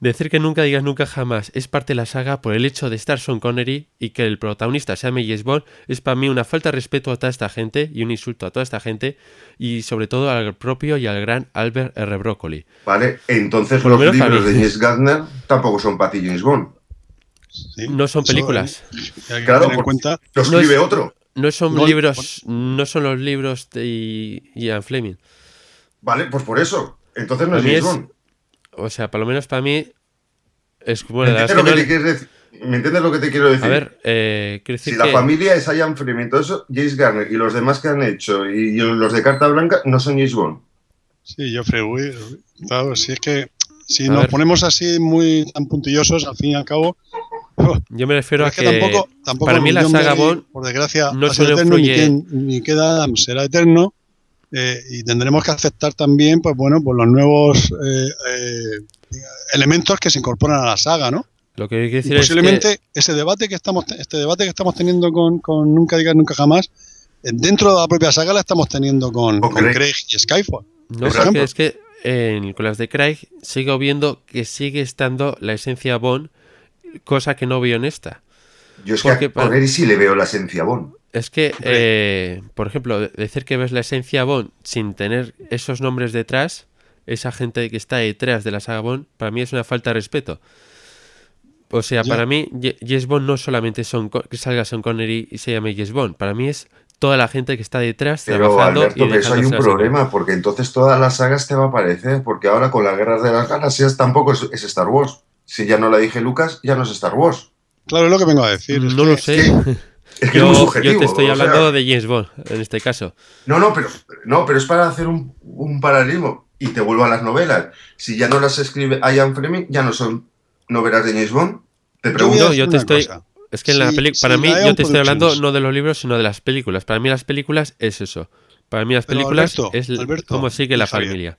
Decir que nunca digas nunca jamás es parte de la saga por el hecho de estar Sean Connery y que el protagonista sea James Bond es para mí una falta de respeto a toda esta gente y un insulto a toda esta gente y sobre todo al propio y al gran Albert R. Broccoli. Vale, entonces Por los menos libros mí. de James Gardner tampoco son para ti James Bond. Sí, No son películas. hay Claro, en porque- cuenta. Lo No escribe es- otro. No son No, libros, no son los libros de Ian Fleming. Vale, pues por eso. Entonces no es James es- Bond. O sea, por lo menos para mí es ¿Me bueno, entiendes, lo que te quieres decir? ¿Me entiendes lo que te quiero decir? A ver, eh, quiero si decir la familia es Ian Fleming, todo eso, James Garner y los demás que han hecho y, y los de Carta Blanca no son James Bond. Sí, Geoffrey Weir. Claro, si es que si A nos ver. ponemos así muy tan puntillosos, al fin y al cabo. yo me refiero a es que, que, tampoco, tampoco para mí la saga Bond por desgracia, no solo eterno, ni, Ken- ni queda Adams será eterno. eh, y tendremos que aceptar también, pues bueno, pues los nuevos eh, eh, elementos que se incorporan a la saga, ¿no? lo que Y decir es posiblemente que ese debate que estamos este debate que estamos teniendo con, con nunca digas nunca jamás eh, dentro de la propia saga la estamos teniendo con, Craig. Y Skyfall no por ejemplo. es que en, con las de Craig sigo viendo que sigue estando la esencia Bond, cosa que no veo en esta. Yo es Porque que a para- Connery sí le veo la esencia Bond. Es que, eh, por ejemplo, decir que ves la esencia Bond sin tener esos nombres detrás, esa gente que está detrás de la saga Bond, para mí es una falta de respeto. O sea, Ya. para mí, James Bond no solamente son que salga Sean Connery y se llame James Bond. Para mí es toda la gente que está detrás Pero trabajando Alberto, y que eso hay un problema, porque entonces todas las sagas te va a aparecer, porque ahora con las guerras de las galaxias tampoco es, es Star Wars. Si ya no la dije Lucas, ya no es Star Wars. Claro, es lo que vengo a decir. es No lo sé. Es que es Yo, subjetivo, yo te estoy o sea, hablando de James Bond en este caso. No, no, pero, no, pero es para hacer un, un paralelismo. Y te vuelvo a las novelas. Si ya no las escribe Ian Fleming, ya no son novelas de James Bond. Te pregunto. Yo te una estoy- cosa. Es que en la Sí, sí, para la mí, yo te estoy hablando no de los libros, sino de las películas. Para mí las películas es eso. Para mí las Pero, películas Alberto, es Alberto cómo sigue la familia.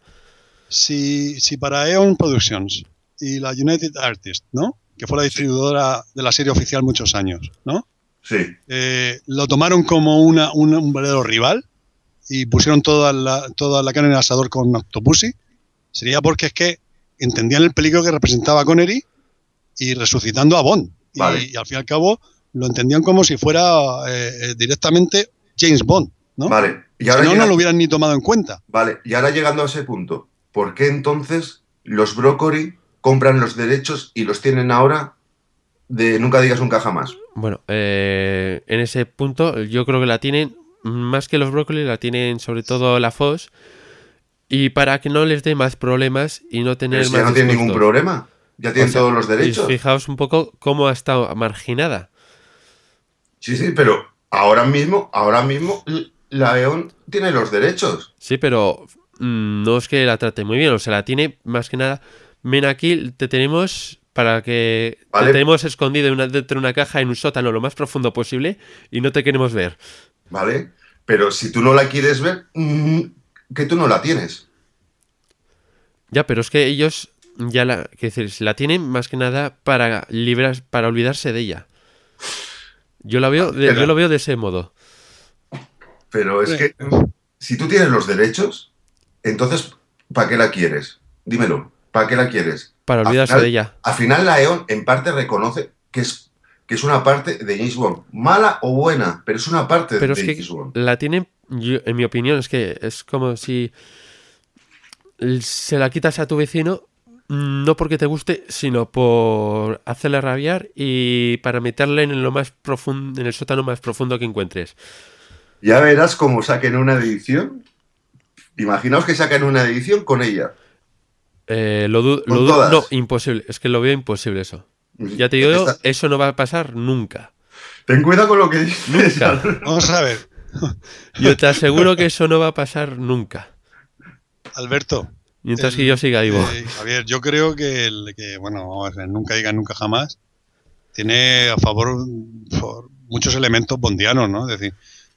Si, si para Eon Productions y la United Artists, ¿no? Que fue la distribuidora de la serie oficial muchos años, ¿no? Sí. Eh, lo tomaron como una, un, un verdadero rival y pusieron toda la, toda la carne en el asador con Octopussy, sería porque es que entendían el peligro que representaba Connery y resucitando a Bond. Y, Vale. y al fin y al cabo lo entendían como si fuera eh, eh, directamente James Bond, ¿no? Vale. Y si ahora, no, llega- no lo hubieran ni tomado en cuenta. vale. y ahora llegando a ese punto, ¿por qué entonces los Broccoli compran los derechos y los tienen ahora de Nunca digas nunca jamás? Bueno, eh, en ese punto yo creo que la tienen, más que los brócolis, la tienen sobre todo la Fox. Y para que no les dé más problemas y no tener Pero si más ya no tienen ningún problema. Ya tienen O sea, todos los Y derechos. fijaos un poco cómo ha estado marginada. Sí, sí, pero ahora mismo, ahora mismo la EON tiene los derechos. Sí, pero mm, no es que la trate muy bien. O sea, la tiene más que nada. Ven aquí, te tenemos para que Vale. te tenemos escondido una- dentro de una caja en un sótano lo más profundo posible y no te queremos ver. ¿Vale? Pero si tú no la quieres ver, que tú no la tienes. Ya, pero es que ellos ya la, que decir, la tienen más que nada para librar, para olvidarse de ella. Yo la veo, de, Pero- yo lo veo de ese modo. Pero es que si tú tienes los derechos, entonces, ¿para qué la quieres? Dímelo, ¿para qué la quieres? Para olvidarse final- de ella. Al final la EON en parte reconoce que es, que es una parte de James Bond. Mala o buena, pero es una parte Pero de es que James Bond. la tienen, yo- en mi opinión, es que es como si se la quitas a tu vecino, no porque te guste, sino por hacerle rabiar y para meterle en lo más profundo, en el sótano más profundo que encuentres. Ya verás cómo saquen una edición. Imaginaos que saquen una edición con ella. Eh, lo du- lo no, imposible, es que lo veo imposible eso. Ya te digo, yo, eso no va a pasar nunca. Ten cuidado con lo que dices. Nunca. Vamos a ver, Yo te aseguro que eso no va a pasar nunca. Alberto. Mientras El- que yo siga vivo. Eh, Javier, yo creo que, el, que bueno, vamos a ver, nunca digan nunca jamás, tiene a favor por muchos elementos bondianos, ¿no? Es decir,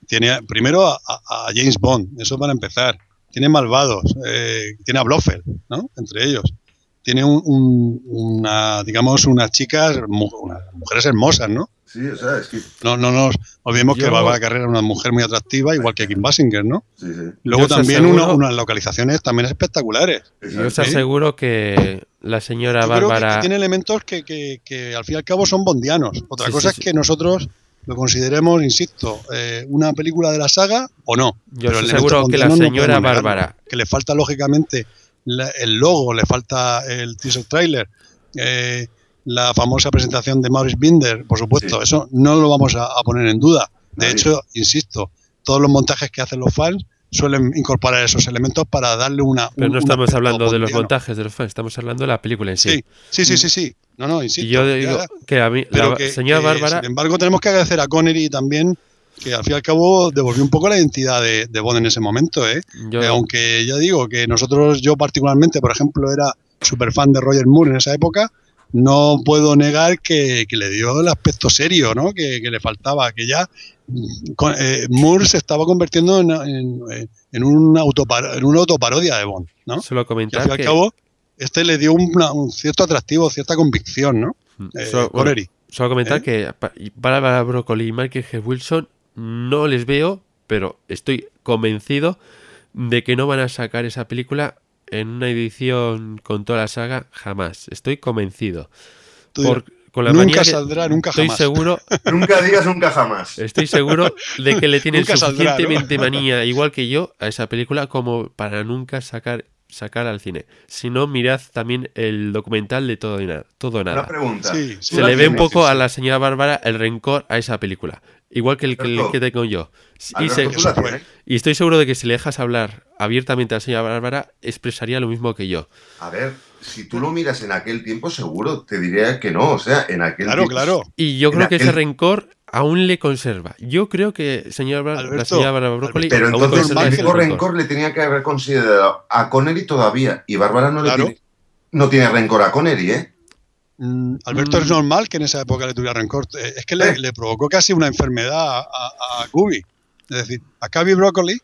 tiene primero a, a- a James Bond, eso para empezar. Tiene malvados, eh, tiene a Blofeld, ¿no? Entre ellos. Tiene un, un- una, digamos, unas chicas, mu- unas mujeres hermosas, ¿no? Sí, o sea, es que. No, no nos olvidemos que Yo- Bárbara Carrera es una mujer muy atractiva, igual que Kim Basinger, ¿no? Sí, sí. Luego también aseguro- una- unas localizaciones también espectaculares. Yo os aseguro que la señora Yo creo que- Bárbara. que, tiene elementos que, que- que al fin y al cabo son bondianos. Otra Sí, cosa sí, es que nosotros lo consideremos, insisto, eh, una película de la saga o no. Yo os aseguro que la no señora negarlo. Bárbara. Que le falta lógicamente la- el logo, le falta el teaser trailer, eh, la famosa presentación de Maurice Binder, por supuesto, Sí. eso no lo vamos a, a poner en duda. De Nadie. hecho, insisto, todos los montajes que hacen los fans suelen incorporar esos elementos para darle una. Pero un- no estamos hablando de los montajes de los fans, estamos hablando de la película en sí. Sí, sí, sí, sí, sí. No, no, insisto. y yo digo ya. que a mí, Pero la que, señora que, Bárbara. Sin embargo, tenemos que agradecer a Connery también, que al fin y al cabo devolvió un poco la identidad de, de Bond en ese momento. ¿eh? yo- Eh, aunque ya digo que nosotros, yo particularmente, por ejemplo, era súper fan de Roger Moore en esa época, no puedo negar que, que le dio el aspecto serio ¿no? que, que le faltaba, que ya mm, con- eh, Moore se estaba convirtiendo en, en, en una autopar- en una autoparodia de Bond. ¿no? solo Y al comentar fin y al que. cabo, este le dio una- un cierto atractivo, cierta convicción, ¿no? Eh, solo, bueno, solo comentar ¿Eh? que pa- Bárbara Broccoli y Michael G. Wilson no les veo, pero estoy convencido de que no van a sacar esa película en una edición con toda la saga jamás. Estoy convencido. Por- con la nunca saldrá, nunca estoy jamás. seguro Nunca digas nunca jamás. Estoy seguro de que le tienen Nunca saldrá, ¿no? suficientemente manía, igual que yo, a esa película como para nunca sacar sacar al cine. Si no, mirad también el documental de Todo y Nada. Todo o Una Nada. pregunta. Sí, sí. Se le ve un poco a la señora Bárbara el rencor a esa película. Igual que el que, el Alberto. que tengo yo. Y, Alberto, estoy seguro de que si le dejas hablar abiertamente a la señora Bárbara, expresaría lo mismo que yo. A ver, si tú lo miras en aquel tiempo, seguro te diría que no. O sea, en aquel Claro, tiempo. claro. Y yo En creo que ese rencor aún le conserva. Yo creo que señora Bar- la Alberto, señora Bárbara Broccoli Pero entonces, el rencor. rencor le tenía que haber considerado a Connery todavía. Y Bárbara no Claro. le tiene, no tiene rencor a Connery, ¿eh? Mm, Alberto Mm. es normal que en esa época le tuviera rencor. Eh, Es que le, le provocó casi una enfermedad a, a, a Kubi. Es decir, a Cavi Broccoli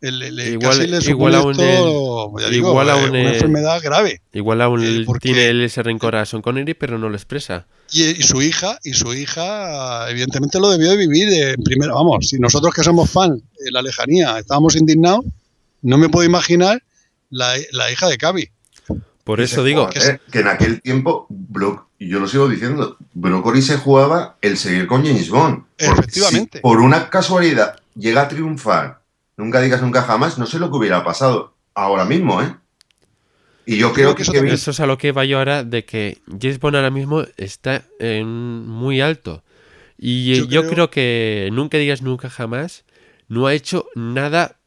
eh, le, le- Igual- casi le igual esto, ya digo, igual eh, aún una el- enfermedad grave. Igual aún Eh, tiene él ese rencor a Son Connery, pero no lo expresa. Y, y su hija, y su hija, evidentemente lo debió de vivir en primera. Vamos, si nosotros que somos fans en la lejanía estábamos indignados, no me puedo imaginar la, la hija de Cavi. Por eso digo, joder, que en aquel tiempo, y yo lo sigo diciendo, Broccoli se jugaba el seguir con James Bond. Porque Efectivamente. si por una casualidad llega a triunfar, nunca digas nunca jamás, no sé lo que hubiera pasado ahora mismo, ¿eh? Y yo creo que que, eso Kevin- también eso es a lo que va yo ahora de que James Bond ahora mismo está en muy alto. Y eh, Yo yo, creo- creo... que nunca digas nunca jamás no ha hecho nada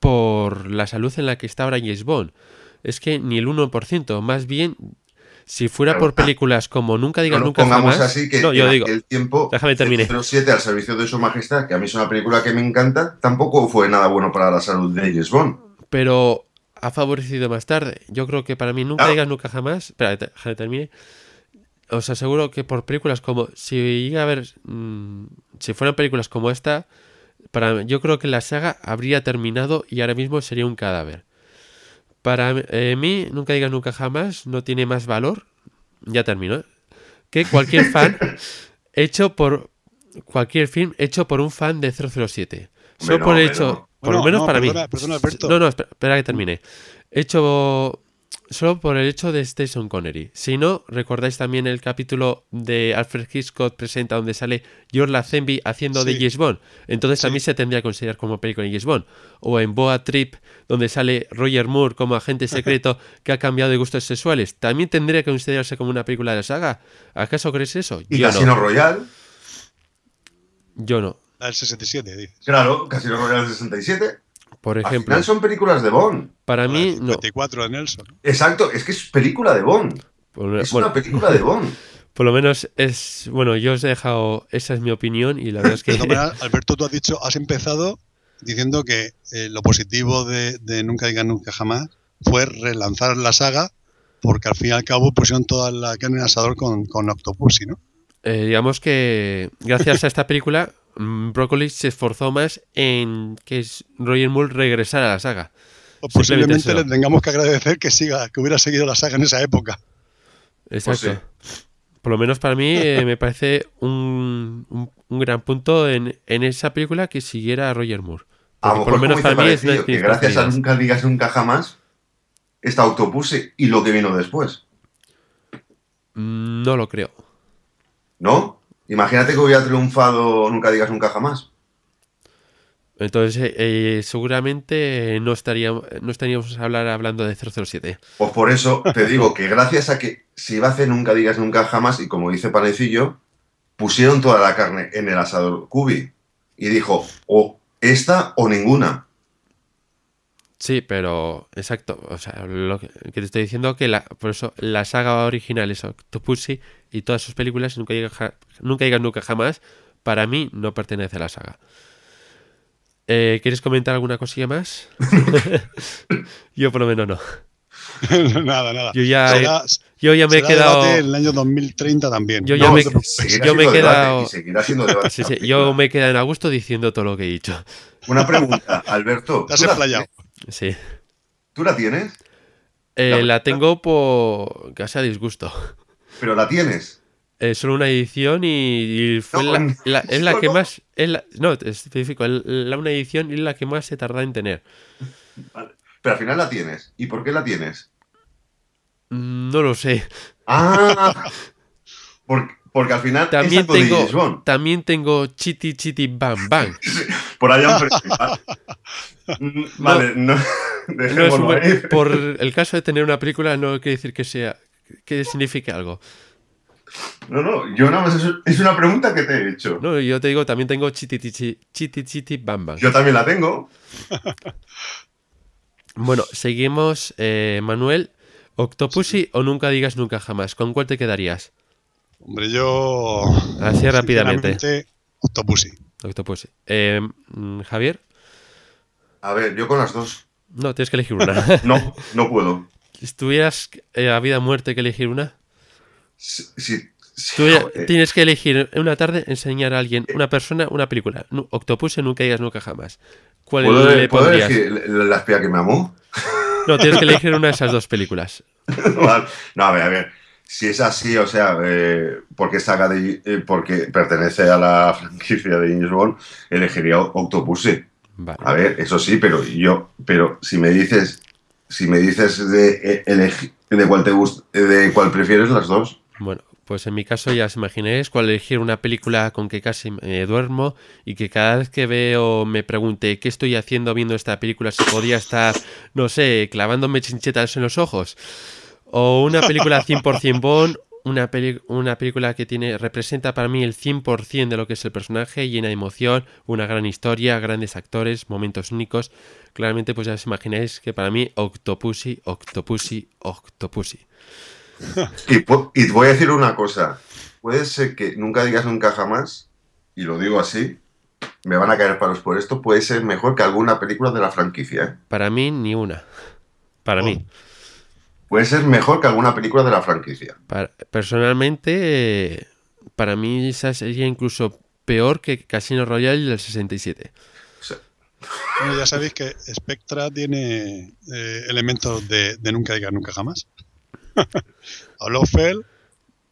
por la salud en la que está ahora James Bond. Es que ni el 1%, más bien si fuera Claro. por películas como Nunca digas no nunca pongamos jamás. así que no, yo digo, aquel tiempo, Déjame terminar. 007 al servicio de su majestad, que a mí es una película que me encanta, tampoco fue nada bueno para la salud de James Bond. pero ha favorecido más tarde. Yo creo que para mí nunca Claro. digas nunca jamás. Espera, déjame termine. Os aseguro que por películas como si llega a ver mm, si fueran películas como esta, para yo creo que la saga habría terminado y ahora mismo sería un cadáver. Para eh, mí, nunca digas nunca jamás no tiene más valor. Ya termino. ¿eh? Que cualquier fan hecho por cualquier film hecho por un fan de 007. Solo por el hecho, por lo menos no, para mí. No, no, espera, espera que termine. Hecho solo por el hecho de Station Connery. Si no, recordáis también el capítulo de Alfred Hitchcock presenta donde sale George Lazenby haciendo de. James Bond. Entonces Sí. también se tendría que considerar como película de James Bond. O en Boa Trip, donde sale Roger Moore como agente secreto que ha cambiado de gustos sexuales. También tendría que considerarse como una película de la saga. ¿Acaso crees eso? Y Yo Casino no. Royale, Yo no. La del 67, dice. claro, Casino Royale 67. Por Al ejemplo, final son películas de Bond. para mí del no. 54 de Nelson. Exacto, es que es película de Bond. Por, Es bueno, una película de Bond. por lo menos es. Bueno, yo os he dejado. Esa es mi opinión y la verdad es que. Alberto, tú has dicho, has empezado diciendo que eh, lo positivo de, de Nunca digas nunca jamás fue relanzar la saga porque al fin y al cabo pusieron toda la carne en asador con, con Octopussy, ¿no? Eh, digamos que gracias a esta película, Broccoli se esforzó más en que Roger Moore regresara a la saga. O Simplemente posiblemente eso. le tengamos que agradecer que siga, que hubiera seguido la saga en esa época. Exacto. sí. Por lo menos para mí eh, me parece un, un- un gran punto en, en esa película que siguiera a Roger Moore. A por lo menos para mí es que gracias a. Nunca digas nunca jamás, está Autopuse y lo que vino después. Mm, No lo creo. ¿No? Imagínate que hubiera triunfado Nunca digas nunca jamás. Entonces, eh, eh, seguramente no estaríamos, no estaríamos a hablar hablando de 007. Pues por eso te digo que gracias a que se iba a hacer Nunca digas nunca jamás, y como dice Panecillo, pusieron toda la carne en el asador Cubi. Y dijo, o esta o ninguna. Sí, pero exacto. O sea, lo que, te estoy diciendo que la, por eso la saga original es Octopussy y todas sus películas, nunca ja- nunca, digas nunca jamás, para mí no pertenece a la saga. Eh, ¿Quieres comentar alguna cosilla más? Yo por lo menos no. nada, nada. Yo ya, Será- yo ya me he quedado. en el año 2030 también. Yo ya me- yo me he quedado- y seguirá siendo debate. Sí, sí, yo me he quedado en a gusto diciendo todo lo que he dicho. Una pregunta, Alberto. Te has ¿tú? Sí. ¿Tú la tienes? Eh, La- la tengo por casi a disgusto. Pero la tienes. Es solo una edición y, y fue No, la, es la que no. más. Es la, no, te especifico, el- la, una edición es la que más se tarda en tener. Pero al final la tienes. ¿Y por qué la tienes? Mm, No lo sé. Ah, porque, Porque al final También tengo, también tengo Chiti Chiti Bam Bam. Por allá un festival. Mm, Vale, no, No es dejémoslo un- ahí. por el caso de tener una película no quiere decir que sea que signifique algo. No, no, yo nada más es, es una pregunta que te he hecho. No, yo te digo, también tengo Chiti Chiti Chiti Chiti Bam Bam. Yo también la tengo. Bueno, seguimos, eh, Manuel. ¿Octopussy o nunca digas nunca jamás? ¿Con cuál te quedarías? Hombre, yo. Así rápidamente. Octopussy. Octopussy. Eh, mm, Javier, A ver, yo con las dos. no, tienes que elegir una. No, no puedo. si tuvieras eh, a vida o muerte que elegir una, tú ya joder. tienes que elegir en una tarde enseñar a alguien, una persona, una película. Octopussy nunca digas nunca jamás. ¿Cuál ¿Puedo, le puedo pondrías? elegir la la espía que me amó? No, tienes que elegir una de esas dos películas. No, a ver, a ver. Si es así, o sea, eh, porque saga de, eh, porque pertenece a la franquicia de James Bond, elegiría Octopussy. Vale. A ver, eso sí, pero yo, pero si me dices, si me dices de eh, elegir, de cuál te gusta, de cuál prefieres las dos. Bueno, pues en mi caso ya os imagináis cuál elegir una película con que casi me duermo y que cada vez que veo me pregunte qué estoy haciendo viendo esta película, si podía estar, no sé, clavándome chinchetas en los ojos. O una película 100% Bond, una, peli- una película que tiene representa para mí el 100% de lo que es el personaje, llena de emoción, una gran historia, grandes actores, momentos únicos. Claramente pues ya os imagináis que para mí Octopussy, Octopussy, Octopussy. Y, pu- y te voy a decir una cosa. Puede ser que nunca digas nunca jamás, y lo digo así, me van a caer palos por esto, puede ser mejor que alguna película de la franquicia. ¿eh? Para mí, ni una. Para mí. Puede ser mejor que alguna película de la franquicia. Para- personalmente, para mí esa sería incluso peor que Casino Royale del 67. O sea, Bueno, ya sabéis que Spectra tiene eh, elementos de, de nunca digas nunca jamás. A Blofeld,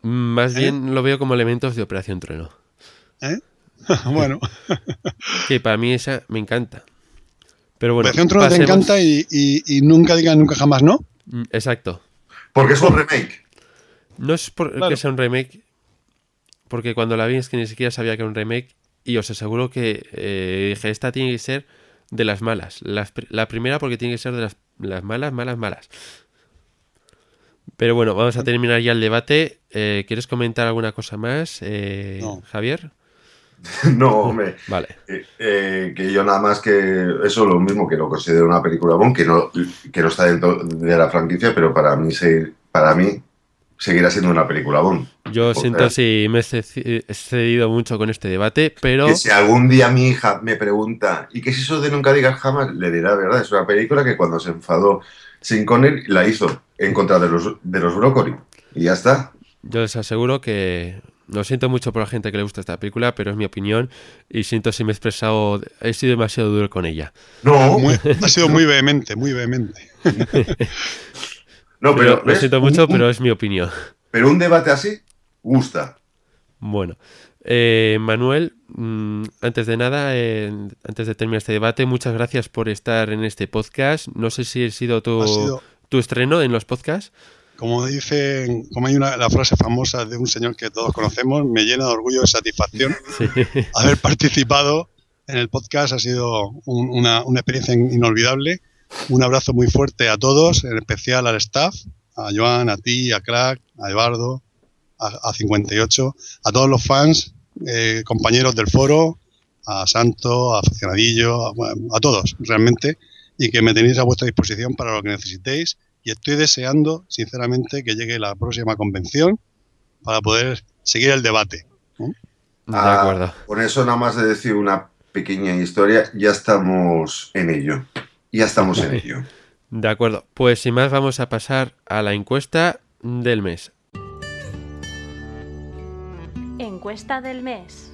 Más ¿Eh? bien lo veo como elementos de Operación Trueno. ¿eh? bueno, Que para mí esa me encanta. Pero bueno, Operación Trono te encanta y, y- y nunca digas nunca jamás, ¿no? Mm, Exacto. porque es un remake. No es porque Claro. sea un remake, porque cuando la vi es que ni siquiera sabía que era un remake y os aseguro que eh, dije, esta tiene que ser de las malas. Las la primera porque tiene que ser de las, las malas, malas, malas. Pero bueno, vamos a terminar ya el debate. Eh, ¿Quieres comentar alguna cosa más, eh, No. Javier? no, hombre. Vale. Eh, eh, que yo nada más que eso lo mismo que lo considero una película Bond que no que no está dentro de la franquicia pero para mí se- para mí seguirá siendo una película Bond Yo siento si me he ce- he cedido mucho con este debate, pero que si algún día mi hija me pregunta y qué es eso de nunca digas jamás le dirá verdad es una película que cuando se enfadó sin Connery la hizo en contra de los de los brócoli y ya está. Yo les aseguro que lo siento mucho por la gente que le gusta esta película, pero es mi opinión y siento si me he expresado, he sido demasiado duro con ella. no Muy- ha sido muy vehemente, muy vehemente. no Pero, pero lo siento Un- mucho, un- pero es mi opinión. pero un debate así gusta Bueno, eh, Manuel, mm, antes de nada, eh, antes de terminar este debate, muchas gracias por estar en este podcast. No sé si ha sido tu, Ha sido- tu estreno en los podcasts. Como dicen, como hay una, la frase famosa de un señor que todos conocemos, me llena de orgullo y satisfacción Sí. haber participado en el podcast. Ha sido un- una, una experiencia in- inolvidable. Un abrazo muy fuerte a todos, en especial al staff, a Joan, a ti, a Crack, a Eduardo, a, a 58, a todos los fans, eh, compañeros del foro, a Santo, a Aficionadillo, a, a todos realmente, y que me tenéis a vuestra disposición para lo que necesitéis. Y estoy deseando, sinceramente, que llegue la próxima convención para poder seguir el debate. De Ah, acuerdo. Con eso nada más de decir una pequeña historia, ya estamos en ello. Ya estamos en ello. De acuerdo. Pues sin más, vamos a pasar a la encuesta del mes. Encuesta del mes.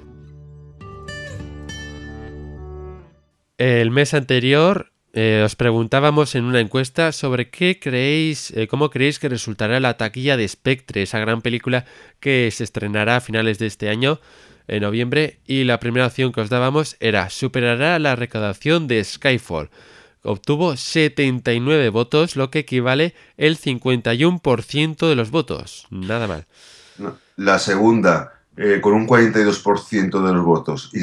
El mes anterior eh, os preguntábamos en una encuesta sobre qué creéis, eh, cómo creéis que resultará la taquilla de Spectre, esa gran película que se estrenará a finales de este año, en noviembre, y la primera opción que os dábamos era superará la recaudación de Skyfall. Obtuvo 79 votos, lo que equivale el 51% de los votos. Nada mal. La segunda eh, con un 42% de los votos y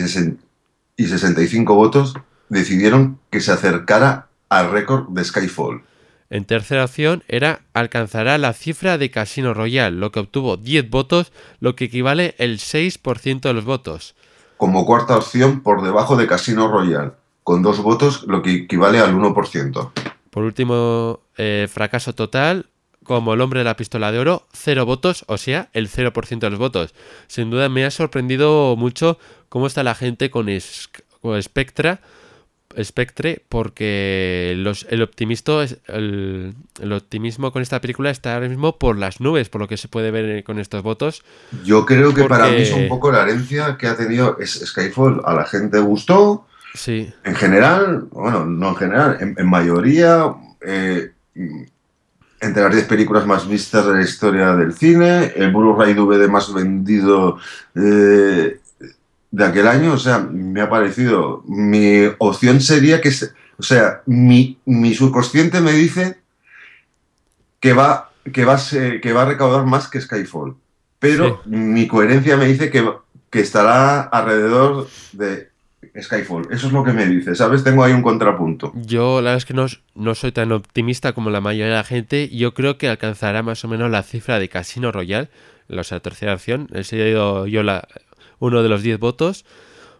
65 votos, decidieron que se acercara al récord de Skyfall. En tercera opción era alcanzará la cifra de Casino Royale, lo que obtuvo 10 votos, lo que equivale el 6% de los votos. Como cuarta opción, por debajo de Casino Royale, con dos votos, lo que equivale al 1%. Por último, eh, fracaso total, como el hombre de la pistola de oro, cero votos, o sea, el 0% de los votos. Sin duda me ha sorprendido mucho cómo está la gente con, es- con Spectra, Spectre, porque los, el, optimisto es- el, el optimismo con esta película está ahora mismo por las nubes, por lo que se puede ver con estos votos. Yo creo que para mí es un poco la herencia que ha tenido Skyfall. A la gente gustó, Sí, en general, bueno, no en general, en, en mayoría, eh, entre las 10 películas más vistas de la historia del cine, el Blu-ray DVD más vendido eh, de aquel año, o sea, me ha parecido, mi opción sería que, se- o sea, mi, mi subconsciente me dice que va, que, va a ser- que va a recaudar más que Skyfall, pero mi coherencia me dice que, que estará alrededor de Skyfall. Eso es lo que me dice, ¿sabes? Tengo ahí un contrapunto. yo la verdad es que no, no soy tan optimista como la mayoría de la gente. Yo creo que alcanzará más o menos la cifra de Casino Royale, o sea, tercera opción. He sido yo la, uno de los 10 votos,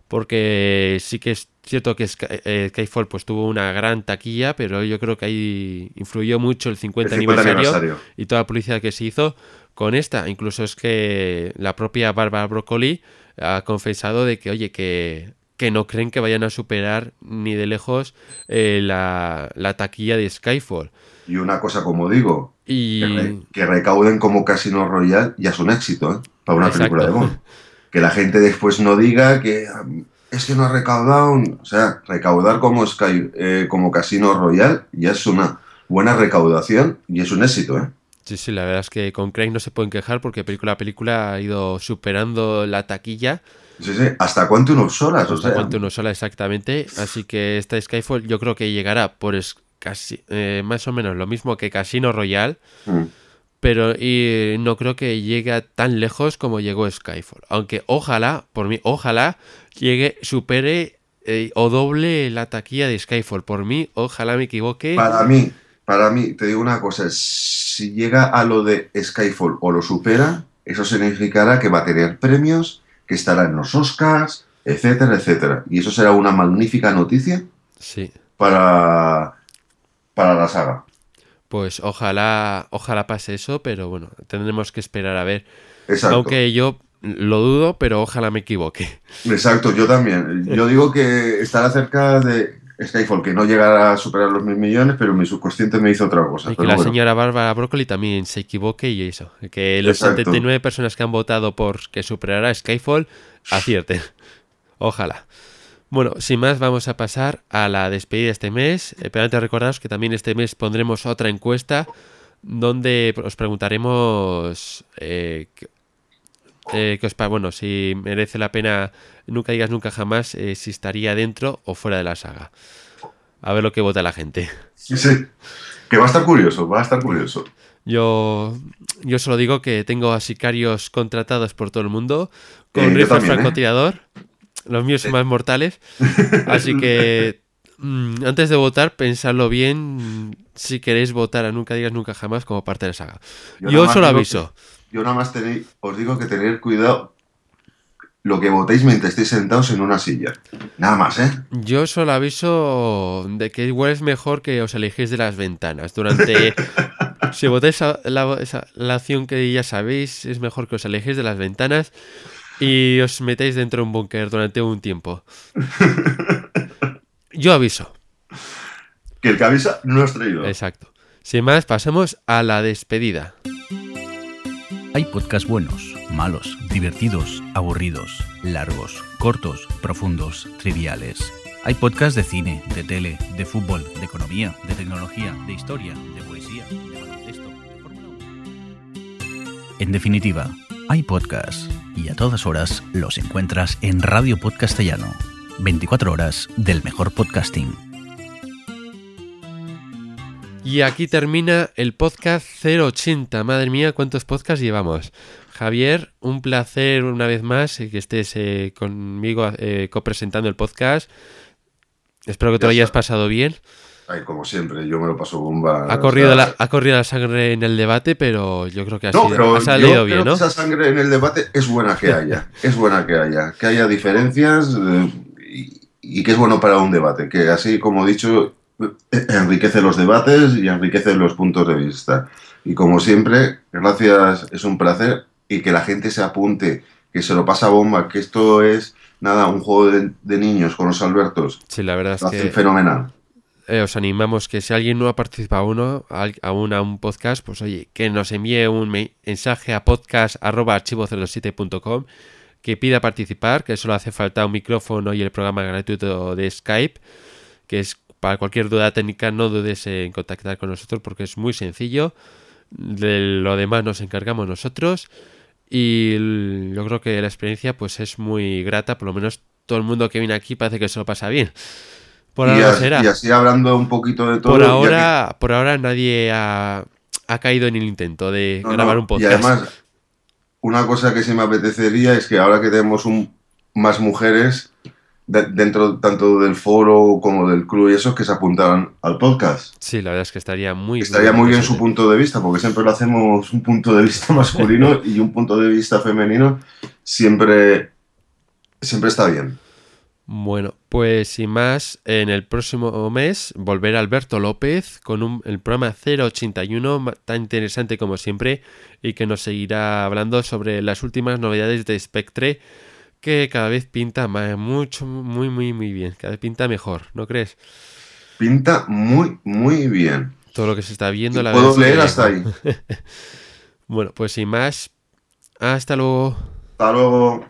porque sí que es cierto que Sky- eh, Skyfall pues tuvo una gran taquilla, pero yo creo que ahí influyó mucho el 50, El 50 aniversario, aniversario. y toda la publicidad que se hizo con esta. Incluso es que la propia Barbara Broccoli ha confesado de que, oye, que, que no creen que vayan a superar ni de lejos eh, la, la taquilla de Skyfall. Y una cosa como digo, Y que, re- que recauden como Casino Royale ya es un éxito, ¿eh? Para una Exacto. película de Bond. Que la gente después no diga que es que no ha recaudado, o sea, recaudar como Sky, eh, como Casino Royale ya es una buena recaudación y es un éxito, ¿eh? sí, sí, la verdad es que con Craig no se pueden quejar porque película a película ha ido superando la taquilla. Sí, sí, hasta cuánto unos horas, o Hasta sea, cuánto nos sola exactamente. Así que esta Skyfall yo creo que llegará por casi eh, más o menos lo mismo que Casino Royale. mm, Pero y no creo que llegue tan lejos como llegó Skyfall. Aunque ojalá, por mí, ojalá llegue, supere eh, o doble la taquilla de Skyfall. Por mí, ojalá me equivoque. Para mí, para mí, te digo una cosa, si llega a lo de Skyfall o lo supera, eso significará que va a tener premios, que estará en los Oscars, etcétera, etcétera. Y eso será una magnífica noticia Sí, para, para la saga. Pues ojalá, ojalá pase eso, pero bueno, tendremos que esperar a ver. Exacto. Aunque yo lo dudo, pero ojalá me equivoque. Exacto, yo también. Yo digo que estará cerca de Skyfall, que no llegará a superar los mil millones, pero mi subconsciente me hizo otra cosa. Y que Pero la bueno. señora Bárbara Broccoli también se equivoque y eso. Que los Exacto. 79 personas que han votado por que superará Skyfall acierten. Ojalá. Bueno, sin más, vamos a pasar a la despedida de este mes. Eh, pero antes recordaros que también este mes pondremos otra encuesta donde os preguntaremos eh, eh, que os bueno, si merece la pena, nunca digas nunca jamás, si estaría dentro o fuera de la saga. A ver lo que vota la gente. Sí, sí. Que va a estar curioso, va a estar curioso. Yo, yo solo digo que tengo a sicarios contratados por todo el mundo con yo rifle también, ¿eh? francotirador. Los míos son más mortales. Así que mm, antes de votar, pensadlo bien si queréis votar a Nunca Digas Nunca Jamás como parte de la saga. Yo Yo, solo aviso. Yo nada más tenéis- os digo que tener cuidado lo que votéis mientras estéis sentados en una silla. Nada más, ¿eh? Yo solo aviso de que igual es mejor que os alejéis de las ventanas. Durante. si votáis a la, la acción que ya sabéis, es mejor que os alejéis de las ventanas y os metéis dentro de un búnker durante un tiempo. Yo aviso. Que el que avisa no has traído. Exacto. Sin más, pasemos a la despedida. Hay podcasts buenos, malos, divertidos, aburridos, largos, cortos, profundos, triviales. Hay podcasts de cine, de tele, de fútbol, de economía, de tecnología, de historia, de poesía, de baloncesto, de Fórmula 1. En definitiva, hay podcasts y a todas horas los encuentras en Radio Podcastellano. 24 horas del mejor podcasting. Y aquí termina el podcast 080. Madre mía, ¿cuántos podcasts llevamos? Javier, un placer una vez más que estés eh, conmigo eh, copresentando el podcast. Espero que te lo hayas pasado bien. Ay, como siempre, yo me lo paso bomba. Ha o corrido, sea, la, ha corrido la sangre en el debate, pero yo creo que ha, No, sido- pero ha salido yo bien, creo ¿no? que esa sangre en el debate es buena que haya. Es buena que haya. Que haya diferencias eh, y, y que es bueno para un debate. Que así, como he dicho, enriquece los debates y enriquece los puntos de vista. Y como siempre, gracias, es un placer. Y que la gente se apunte, que se lo pasa bomba, que esto es, nada, un juego de, de niños con los Albertos. Sí, la verdad es Lo que fenomenal. Eh, os animamos que si alguien no ha participado uno, aún a un podcast, pues oye, que nos envíe un me- mensaje a podcast.archivo07.com que pida participar, que solo hace falta un micrófono y el programa gratuito de Skype, que es para cualquier duda técnica, no dudes en contactar con nosotros porque es muy sencillo. De lo demás nos encargamos nosotros y yo creo que la experiencia pues es muy grata, por lo menos todo el mundo que viene aquí parece que se lo pasa bien. Por y, ahora as- será. y así hablando un poquito de todo. Por que- ahora, por ahora nadie ha, ha caído en el intento de No, grabar no, un podcast. Y además, una cosa que sí me apetecería es que ahora que tenemos un, más mujeres de- dentro tanto del foro como del club y eso, que se apuntaran al podcast. Sí, la verdad es que estaría muy Estaría muy bien su punto de vista, porque siempre lo hacemos un punto de vista masculino y un punto de vista femenino siempre, siempre está bien. Bueno, pues sin más, en el próximo mes volverá Alberto López con un, el programa 081 ma- tan interesante como siempre y que nos seguirá hablando sobre las últimas novedades de Spectre que cada vez pinta ma- mucho, muy, muy, muy bien. Cada vez pinta mejor, ¿no crees? Pinta muy, muy bien. Todo lo que se está viendo, la puedo leer que- hasta ahí. Bueno, pues sin más, hasta luego. Hasta luego.